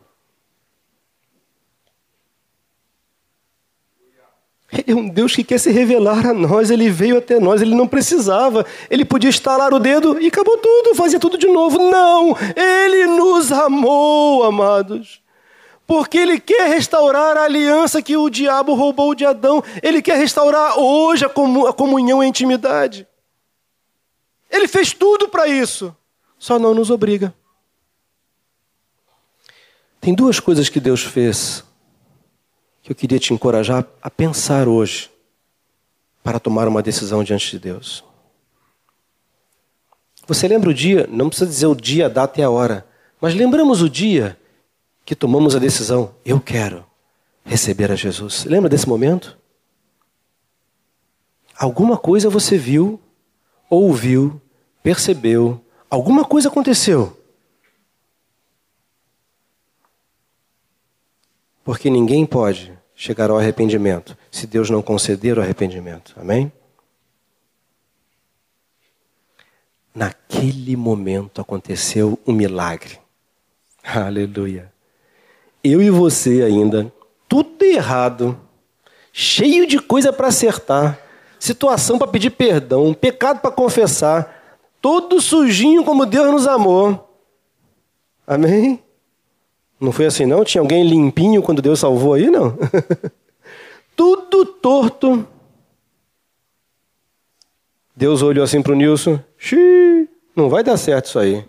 Ele é um Deus que quer se revelar a nós, ele veio até nós, ele não precisava, ele podia estalar o dedo e acabou tudo, fazia tudo de novo. Não, ele nos amou, amados. Porque ele quer restaurar a aliança que o diabo roubou de Adão, ele quer restaurar hoje a comunhão e a intimidade. Ele fez tudo para isso, só não nos obriga. Tem duas coisas que Deus fez que eu queria te encorajar a pensar hoje para tomar uma decisão diante de Deus. Você lembra o dia, não precisa dizer o dia, a data e a hora, mas lembramos o dia que tomamos a decisão, eu quero receber a Jesus. Lembra desse momento? Alguma coisa você viu, ouviu, percebeu, alguma coisa aconteceu Porque ninguém pode chegar ao arrependimento se Deus não conceder o arrependimento. Amém? Naquele momento aconteceu um milagre. Aleluia. Eu e você ainda, tudo errado, cheio de coisa para acertar, situação para pedir perdão, pecado para confessar, todo sujinho como Deus nos amou. Amém? Não foi assim, não? Tinha alguém limpinho quando Deus salvou aí, não? Tudo torto. Deus olhou assim para o Nilson. Xiii, não vai dar certo isso aí.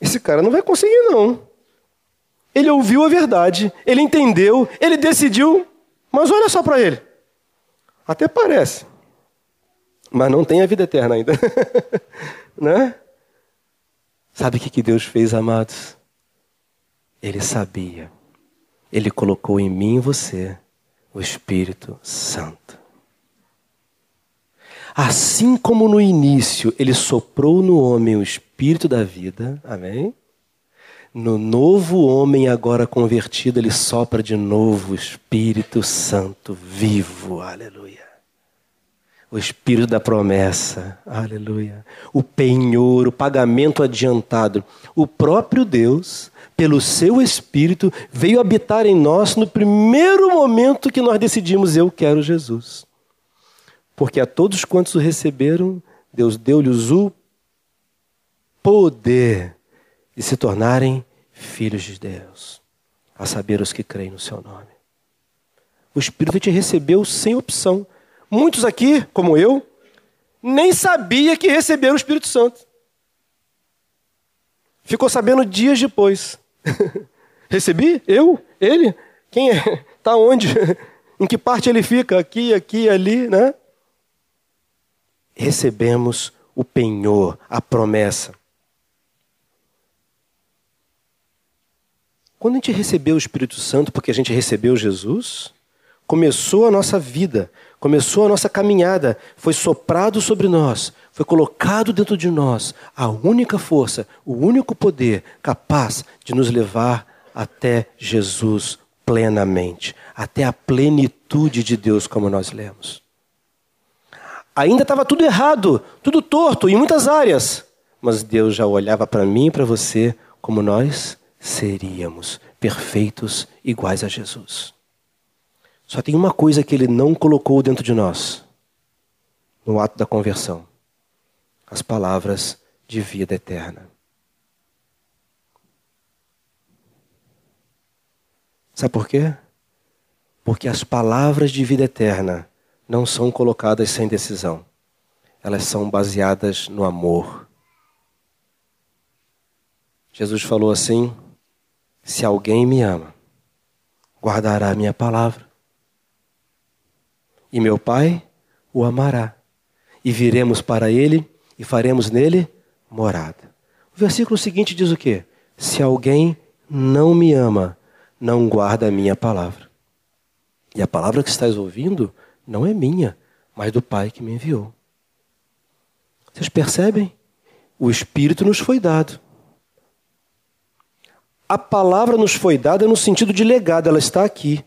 Esse cara não vai conseguir, não. Ele ouviu a verdade, ele entendeu, ele decidiu, mas olha só para ele. Até parece, mas não tem a vida eterna ainda. né? Sabe o que Deus fez, amados? Ele sabia. Ele colocou em mim e você o Espírito Santo. Assim como no início ele soprou no homem o espírito da vida, amém? No novo homem agora convertido, ele sopra de novo o Espírito Santo vivo, aleluia. O Espírito da promessa, aleluia. O penhor, o pagamento adiantado. O próprio Deus pelo seu Espírito, veio habitar em nós no primeiro momento que nós decidimos: Eu quero Jesus. Porque a todos quantos o receberam, Deus deu-lhes o poder de se tornarem filhos de Deus, a saber, os que creem no seu nome. O Espírito te recebeu sem opção. Muitos aqui, como eu, nem sabia que receberam o Espírito Santo. Ficou sabendo dias depois. Recebi? Eu? Ele? Quem é? Está onde? em que parte ele fica? Aqui, aqui, ali, né? Recebemos o penhor, a promessa. Quando a gente recebeu o Espírito Santo, porque a gente recebeu Jesus, começou a nossa vida, começou a nossa caminhada, foi soprado sobre nós, foi colocado dentro de nós a única força, o único poder capaz de nos levar até Jesus plenamente, até a plenitude de Deus, como nós lemos. Ainda estava tudo errado, tudo torto em muitas áreas, mas Deus já olhava para mim e para você como nós seríamos, perfeitos, iguais a Jesus. Só tem uma coisa que ele não colocou dentro de nós no ato da conversão: as palavras de vida eterna. Sabe por quê? Porque as palavras de vida eterna não são colocadas sem decisão. Elas são baseadas no amor. Jesus falou assim: Se alguém me ama, guardará a minha palavra e meu Pai o amará. E viremos para ele e faremos nele morada. O versículo seguinte diz o quê? Se alguém não me ama, não guarda a minha palavra. E a palavra que estás ouvindo não é minha, mas do Pai que me enviou. Vocês percebem? O Espírito nos foi dado. A palavra nos foi dada no sentido de legado, ela está aqui.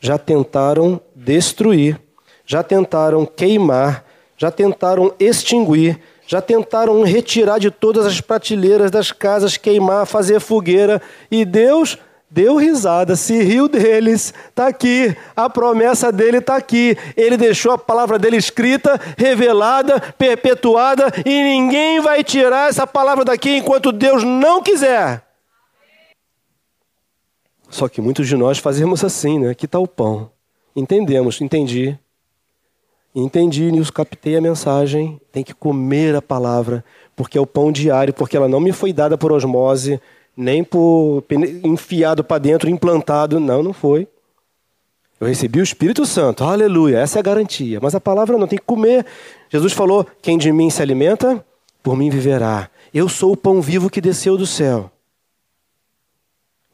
Já tentaram destruir, já tentaram queimar, já tentaram extinguir, já tentaram retirar de todas as prateleiras das casas, queimar, fazer fogueira, e Deus deu risada, se riu deles. Está aqui, a promessa dele está aqui. Ele deixou a palavra dele escrita, revelada, perpetuada, e ninguém vai tirar essa palavra daqui enquanto Deus não quiser. Só que muitos de nós fazemos assim, né? Aqui está o pão. Entendemos, entendi. Entendi, Nilson, captei a mensagem. Tem que comer a palavra, porque é o pão diário, porque ela não me foi dada por osmose, nem por enfiado para dentro, implantado. Não, não foi. Eu recebi o Espírito Santo, aleluia, essa é a garantia. Mas a palavra não, tem que comer. Jesus falou: quem de mim se alimenta, por mim viverá. Eu sou o pão vivo que desceu do céu.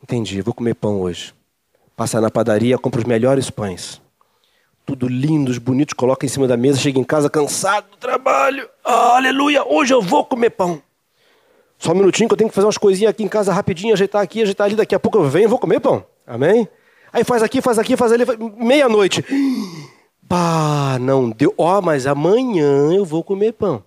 Entendi, vou comer pão hoje. Passar na padaria, compro os melhores pães tudo lindos, bonitos, coloca em cima da mesa, chega em casa cansado do trabalho. Ah, aleluia, hoje eu vou comer pão. Só um minutinho que eu tenho que fazer umas coisinhas aqui em casa rapidinho, ajeitar aqui, ajeitar ali, daqui a pouco eu venho e vou comer pão. Amém? Aí faz aqui, faz aqui, faz ali, meia-noite. Pá, não deu. Ó, oh, mas amanhã eu vou comer pão.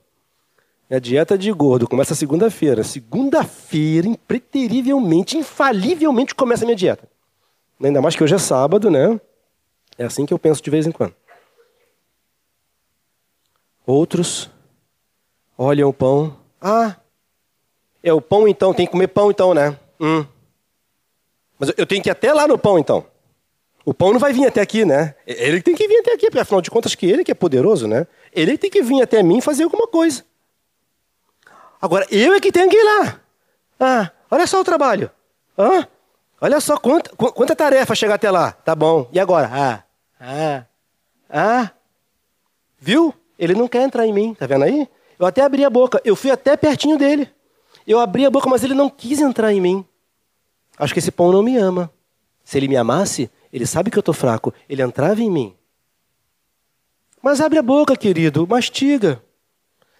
Minha dieta de gordo começa segunda-feira. Segunda-feira, impreterivelmente, infalivelmente começa a minha dieta. Ainda mais que hoje é sábado, né? É assim que eu penso de vez em quando. Outros olham o pão. Ah, é o pão então, tem que comer pão então, né? Hum. Mas eu tenho que ir até lá no pão então. O pão não vai vir até aqui, né? Ele tem que vir até aqui, porque afinal de contas que ele que é poderoso, né? Ele tem que vir até mim fazer alguma coisa. Agora, eu é que tenho que ir lá. Ah, olha só o trabalho. Ah, olha só quanta, quanta tarefa chegar até lá. Tá bom. E agora? Ah, ah, ah, viu? Ele não quer entrar em mim, tá vendo aí? Eu até abri a boca, eu fui até pertinho dele. Eu abri a boca, mas ele não quis entrar em mim. Acho que esse pão não me ama. Se ele me amasse, ele sabe que eu estou fraco, ele entrava em mim. Mas abre a boca, querido, mastiga.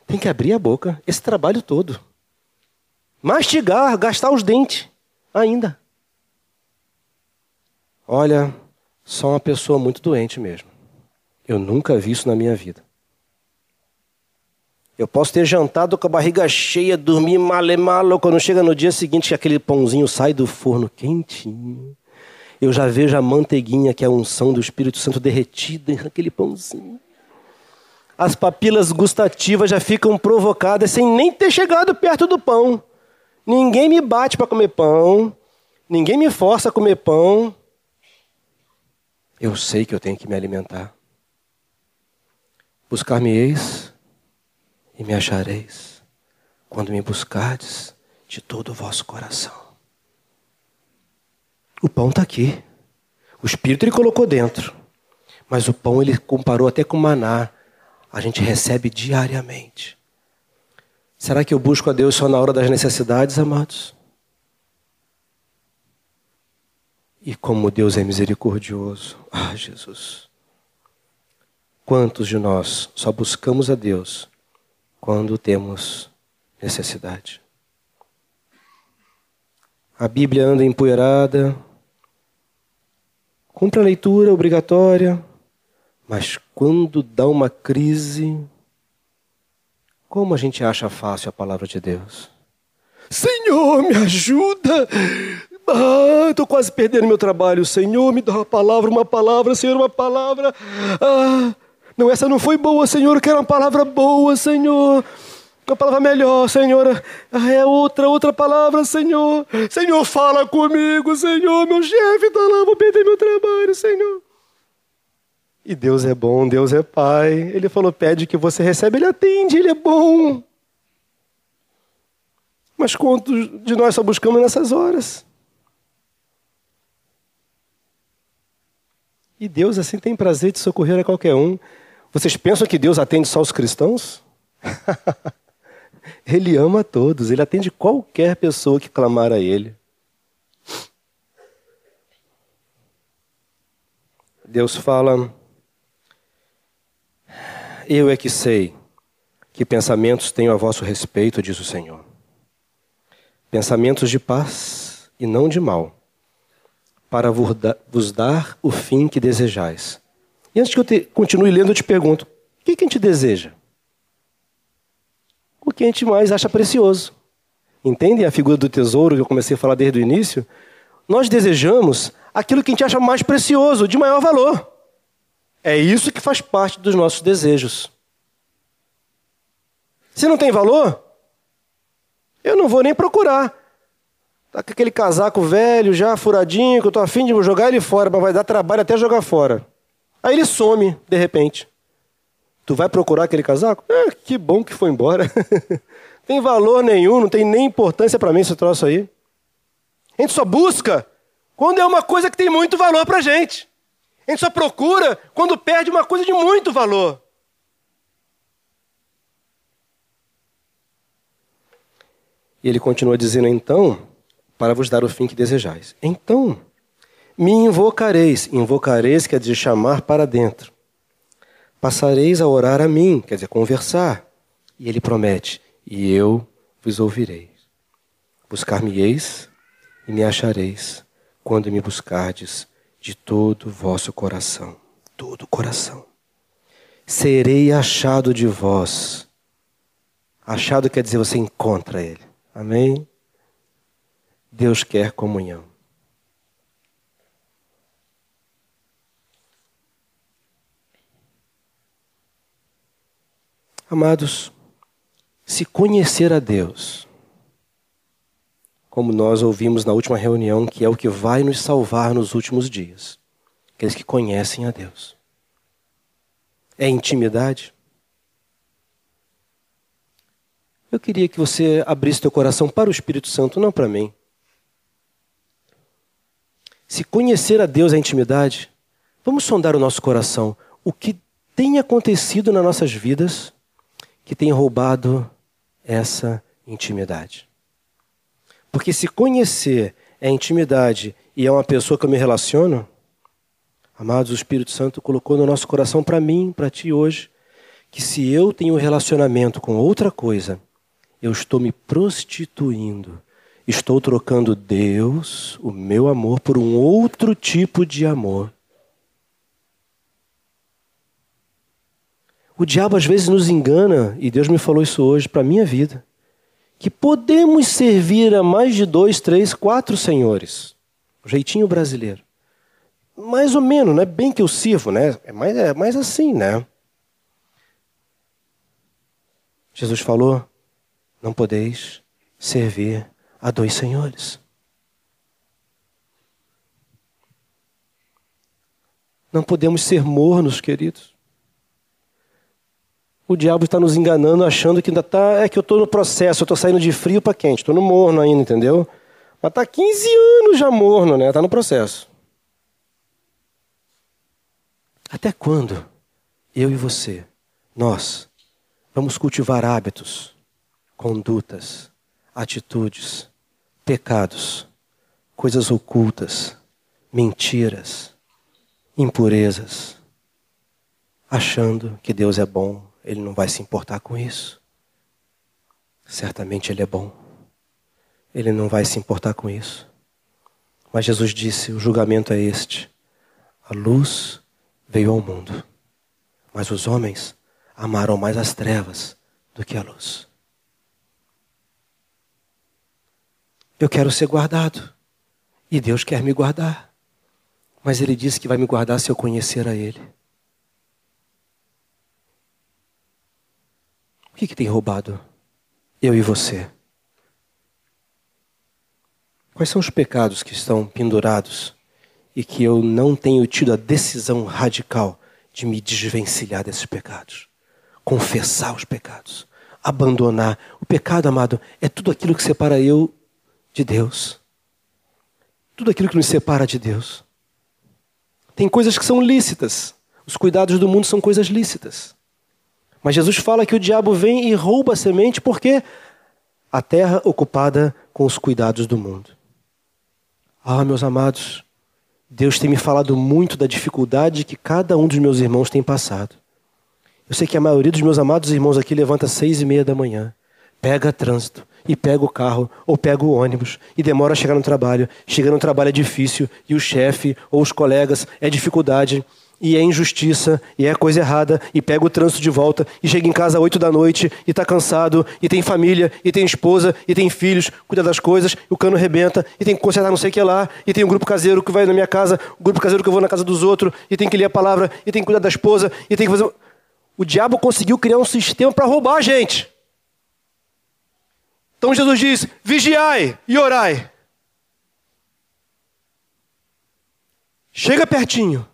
Tem que abrir a boca, esse trabalho todo. Mastigar, gastar os dentes, ainda. Olha, só uma pessoa muito doente mesmo. Eu nunca vi isso na minha vida. Eu posso ter jantado com a barriga cheia, dormir male malo, quando chega no dia seguinte aquele pãozinho sai do forno quentinho. Eu já vejo a manteiguinha, que é a unção do Espírito Santo derretida naquele pãozinho. As papilas gustativas já ficam provocadas sem nem ter chegado perto do pão. Ninguém me bate para comer pão, ninguém me força a comer pão. Eu sei que eu tenho que me alimentar. Buscar-me-eis e me achareis, quando me buscardes de todo o vosso coração. O pão está aqui. O Espírito ele colocou dentro. Mas o pão ele comparou até com maná. A gente recebe diariamente. Será que eu busco a Deus só na hora das necessidades, amados? E como Deus é misericordioso. Ah, Jesus. Quantos de nós só buscamos a Deus quando temos necessidade? A Bíblia anda empoeirada, cumpre a leitura obrigatória, mas quando dá uma crise, como a gente acha fácil a palavra de Deus? Senhor, me ajuda! Ah, estou quase perdendo meu trabalho. Senhor, me dá uma palavra, uma palavra, Senhor, uma palavra. Ah, não, essa não foi boa, Senhor. Eu quero uma palavra boa, Senhor. Uma palavra melhor, Senhor. Ah, é outra, outra palavra, Senhor. Senhor, fala comigo, Senhor. Meu chefe está lá, vou perder meu trabalho, Senhor. E Deus é bom, Deus é Pai. Ele falou: pede que você recebe, Ele atende, Ele é bom. Mas quantos de nós só buscamos nessas horas? E Deus assim tem prazer de socorrer a qualquer um. Vocês pensam que Deus atende só os cristãos? Ele ama a todos, ele atende qualquer pessoa que clamar a ele. Deus fala: Eu é que sei que pensamentos tenho a vosso respeito, diz o Senhor. Pensamentos de paz e não de mal, para vos dar o fim que desejais. E antes que eu te, continue lendo, eu te pergunto: o que, que a gente deseja? O que a gente mais acha precioso? Entendem a figura do tesouro que eu comecei a falar desde o início? Nós desejamos aquilo que a gente acha mais precioso, de maior valor. É isso que faz parte dos nossos desejos. Se não tem valor, eu não vou nem procurar. Tá com aquele casaco velho, já furadinho, que eu tô afim de jogar ele fora, mas vai dar trabalho até jogar fora. Aí ele some, de repente. Tu vai procurar aquele casaco? É, que bom que foi embora. tem valor nenhum, não tem nem importância para mim esse troço aí. A gente só busca quando é uma coisa que tem muito valor para a gente. A gente só procura quando perde uma coisa de muito valor. E ele continua dizendo: então, para vos dar o fim que desejais. Então, me invocareis. Invocareis quer dizer chamar para dentro. Passareis a orar a mim, quer dizer conversar. E ele promete: e eu vos ouvirei. Buscar-me-eis e me achareis quando me buscardes de todo o vosso coração. Todo o coração. Serei achado de vós. Achado quer dizer você encontra ele. Amém? Deus quer comunhão. Amados, se conhecer a Deus como nós ouvimos na última reunião, que é o que vai nos salvar nos últimos dias. Aqueles que conhecem a Deus. É intimidade? Eu queria que você abrisse teu coração para o Espírito Santo, não para mim. Se conhecer a Deus é intimidade, vamos sondar o nosso coração. O que tem acontecido nas nossas vidas que tem roubado essa intimidade? Porque se conhecer é intimidade e é uma pessoa que eu me relaciono, amados, o Espírito Santo colocou no nosso coração para mim, para ti hoje, que se eu tenho um relacionamento com outra coisa, eu estou me prostituindo. Estou trocando Deus, o meu amor, por um outro tipo de amor. O diabo às vezes nos engana, e Deus me falou isso hoje para a minha vida que podemos servir a mais de dois, três, quatro senhores. O jeitinho brasileiro. Mais ou menos, não é bem que eu sirvo, né? É mais, é mais assim, né? Jesus falou: não podeis servir a dois senhores. Não podemos ser mornos, queridos. O diabo está nos enganando, achando que ainda está. É que eu estou no processo, eu estou saindo de frio para quente, estou no morno ainda, entendeu? Mas está 15 anos já morno, né? Está no processo. Até quando eu e você, nós, vamos cultivar hábitos, condutas, atitudes, pecados, coisas ocultas, mentiras, impurezas, achando que Deus é bom, ele não vai se importar com isso. Certamente ele é bom. Ele não vai se importar com isso. Mas Jesus disse: o julgamento é este. A luz veio ao mundo, mas os homens amaram mais as trevas do que a luz. Eu quero ser guardado. E Deus quer me guardar. Mas Ele disse que vai me guardar se eu conhecer a Ele. O que, que tem roubado eu e você? Quais são os pecados que estão pendurados e que eu não tenho tido a decisão radical de me desvencilhar desses pecados? Confessar os pecados, abandonar. O pecado, amado, é tudo aquilo que separa eu de Deus. Tudo aquilo que nos separa de Deus. Tem coisas que são lícitas. Os cuidados do mundo são coisas lícitas. Mas Jesus fala que o diabo vem e rouba a semente porque a terra ocupada com os cuidados do mundo. Ah, meus amados, Deus tem me falado muito da dificuldade que cada um dos meus irmãos tem passado. Eu sei que a maioria dos meus amados irmãos aqui levanta às seis e meia da manhã, pega trânsito e pega o carro ou pega o ônibus e demora a chegar no trabalho. Chegar no trabalho é difícil e o chefe ou os colegas é dificuldade e é injustiça, e é coisa errada, e pega o trânsito de volta, e chega em casa às oito da noite, e está cansado, e tem família, e tem esposa, e tem filhos, cuida das coisas, o cano rebenta, e tem que consertar não sei o que lá, e tem um grupo caseiro que vai na minha casa, o grupo caseiro que eu vou na casa dos outros, e tem que ler a palavra, e tem que cuidar da esposa, e tem que fazer. O diabo conseguiu criar um sistema para roubar a gente. Então Jesus diz: vigiai e orai. Chega pertinho.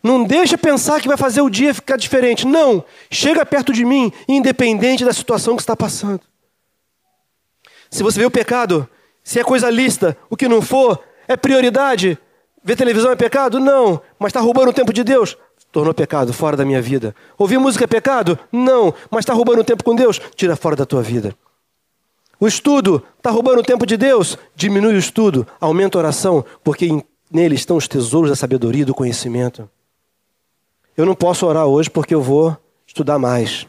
Não deixa pensar que vai fazer o dia ficar diferente. Não. Chega perto de mim, independente da situação que está passando. Se você vê o pecado, se é coisa lícita, o que não for, é prioridade. Ver televisão é pecado? Não. Mas está roubando o tempo de Deus? Tornou pecado, fora da minha vida. Ouvir música é pecado? Não. Mas está roubando o tempo com Deus? Tira fora da tua vida. O estudo está roubando o tempo de Deus? Diminui o estudo, aumenta a oração, porque nele estão os tesouros da sabedoria e do conhecimento. Eu não posso orar hoje porque eu vou estudar mais.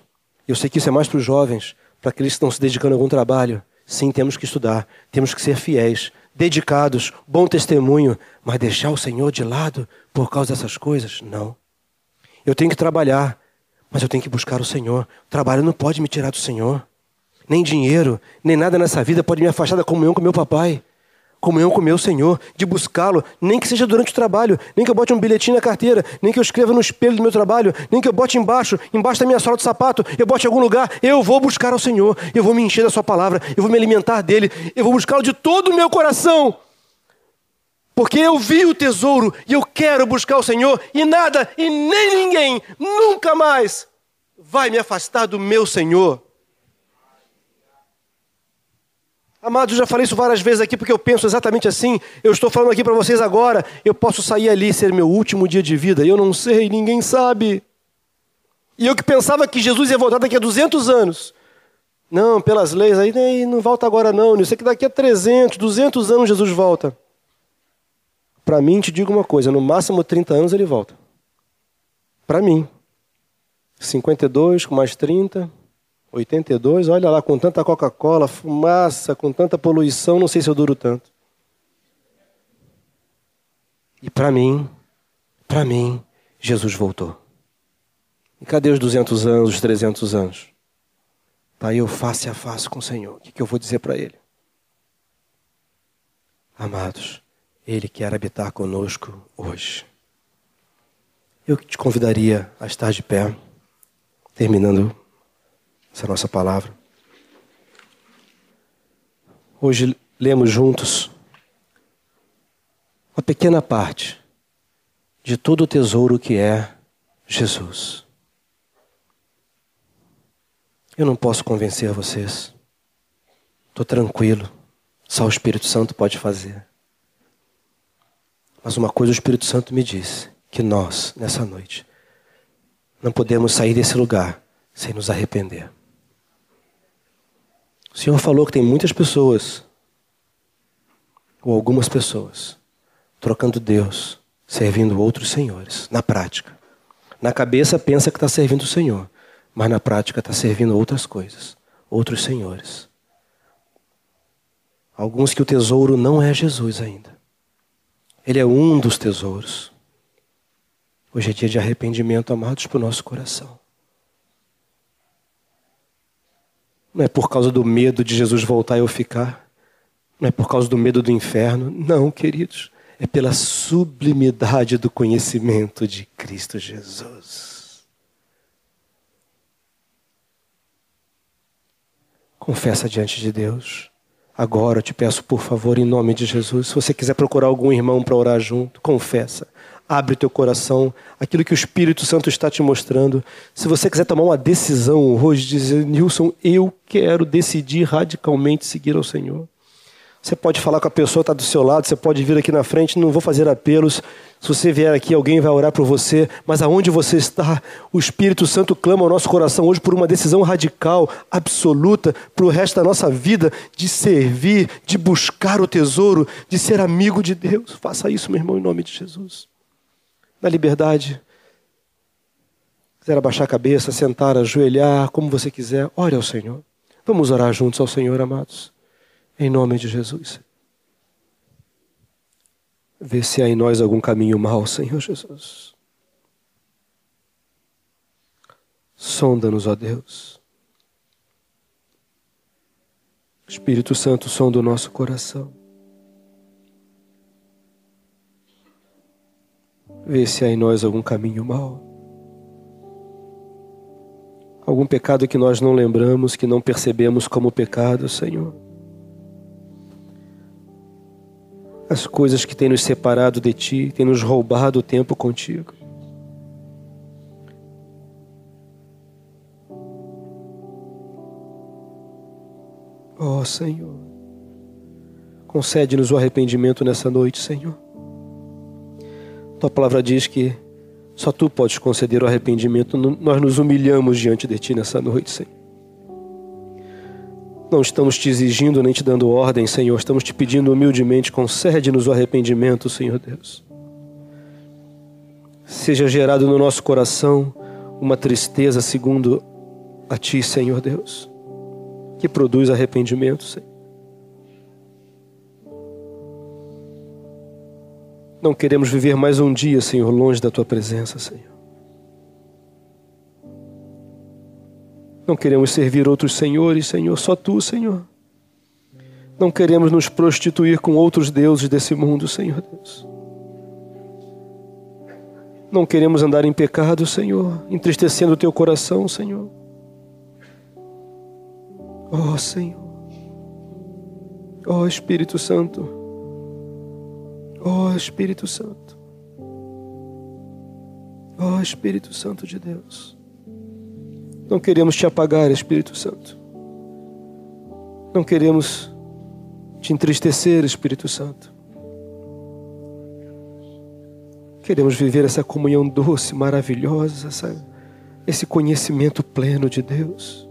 Eu sei que isso é mais para os jovens, para aqueles que estão se dedicando a algum trabalho. Sim, temos que estudar, temos que ser fiéis, dedicados, bom testemunho, mas deixar o Senhor de lado por causa dessas coisas? Não. Eu tenho que trabalhar, mas eu tenho que buscar o Senhor. O trabalho não pode me tirar do Senhor nem dinheiro, nem nada nessa vida pode me afastar da comunhão com meu papai. Comunhão com meu Senhor, de buscá-lo, nem que seja durante o trabalho, nem que eu bote um bilhetinho na carteira, nem que eu escreva no espelho do meu trabalho, nem que eu bote embaixo, embaixo da minha sola de sapato, eu bote em algum lugar, eu vou buscar ao Senhor, eu vou me encher da Sua palavra, eu vou me alimentar dele, eu vou buscá-lo de todo o meu coração. Porque eu vi o tesouro e eu quero buscar o Senhor, e nada e nem ninguém nunca mais vai me afastar do meu Senhor. Amados, eu já falei isso várias vezes aqui porque eu penso exatamente assim. Eu estou falando aqui para vocês agora. Eu posso sair ali ser meu último dia de vida. Eu não sei, ninguém sabe. E eu que pensava que Jesus ia voltar daqui a 200 anos. Não, pelas leis, aí não volta agora não. Eu sei que daqui a 300, 200 anos Jesus volta. Para mim, te digo uma coisa: no máximo 30 anos ele volta. Para mim. 52 com mais 30. 82, olha lá, com tanta Coca-Cola, fumaça, com tanta poluição, não sei se eu duro tanto. E para mim, para mim, Jesus voltou. E cadê os 200 anos, os 300 anos? Está eu face a face com o Senhor. O que, que eu vou dizer para Ele? Amados, Ele quer habitar conosco hoje. Eu te convidaria a estar de pé, terminando essa nossa palavra. Hoje lemos juntos uma pequena parte de todo o tesouro que é Jesus. Eu não posso convencer vocês. Estou tranquilo. Só o Espírito Santo pode fazer. Mas uma coisa o Espírito Santo me disse: que nós, nessa noite, não podemos sair desse lugar sem nos arrepender. O Senhor falou que tem muitas pessoas, ou algumas pessoas, trocando Deus, servindo outros senhores, na prática. Na cabeça pensa que está servindo o Senhor, mas na prática está servindo outras coisas, outros senhores. Alguns que o tesouro não é Jesus ainda. Ele é um dos tesouros. Hoje é dia de arrependimento, amados, para o nosso coração. Não é por causa do medo de Jesus voltar e eu ficar. Não é por causa do medo do inferno. Não, queridos. É pela sublimidade do conhecimento de Cristo Jesus. Confessa diante de Deus. Agora eu te peço, por favor, em nome de Jesus, se você quiser procurar algum irmão para orar junto, confessa. Abre teu coração, aquilo que o Espírito Santo está te mostrando. Se você quiser tomar uma decisão hoje, dizer, Nilson, eu quero decidir radicalmente seguir ao Senhor. Você pode falar com a pessoa que está do seu lado, você pode vir aqui na frente, não vou fazer apelos. Se você vier aqui, alguém vai orar por você, mas aonde você está, o Espírito Santo clama ao nosso coração hoje por uma decisão radical, absoluta, para o resto da nossa vida, de servir, de buscar o tesouro, de ser amigo de Deus. Faça isso, meu irmão, em nome de Jesus. Na liberdade, quiser abaixar a cabeça, sentar, ajoelhar, como você quiser, ore ao Senhor. Vamos orar juntos ao Senhor, amados. Em nome de Jesus. Vê se há em nós algum caminho mau, Senhor Jesus. Sonda-nos, ó Deus. Espírito Santo, sonda o nosso coração. Vê se há em nós algum caminho mau. Algum pecado que nós não lembramos, que não percebemos como pecado, Senhor. as coisas que têm nos separado de Ti, têm nos roubado o tempo contigo. Ó oh, Senhor, concede-nos o arrependimento nessa noite, Senhor. Tua palavra diz que só Tu podes conceder o arrependimento. Nós nos humilhamos diante de Ti nessa noite, Senhor. Não estamos te exigindo nem te dando ordem, Senhor. Estamos te pedindo humildemente, concede-nos o arrependimento, Senhor Deus. Seja gerado no nosso coração uma tristeza segundo a Ti, Senhor Deus, que produz arrependimento, Senhor. Não queremos viver mais um dia, Senhor, longe da Tua presença, Senhor. Não queremos servir outros senhores, Senhor, só tu, Senhor. Não queremos nos prostituir com outros deuses desse mundo, Senhor Deus. Não queremos andar em pecado, Senhor, entristecendo o teu coração, Senhor. Oh, Senhor. Oh, Espírito Santo. Oh, Espírito Santo. Oh, Espírito Santo de Deus. Não queremos te apagar, Espírito Santo. Não queremos te entristecer, Espírito Santo. Queremos viver essa comunhão doce, maravilhosa, essa, esse conhecimento pleno de Deus.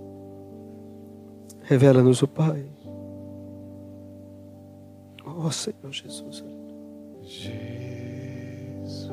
Revela-nos o Pai. Oh Senhor Jesus. Jesus.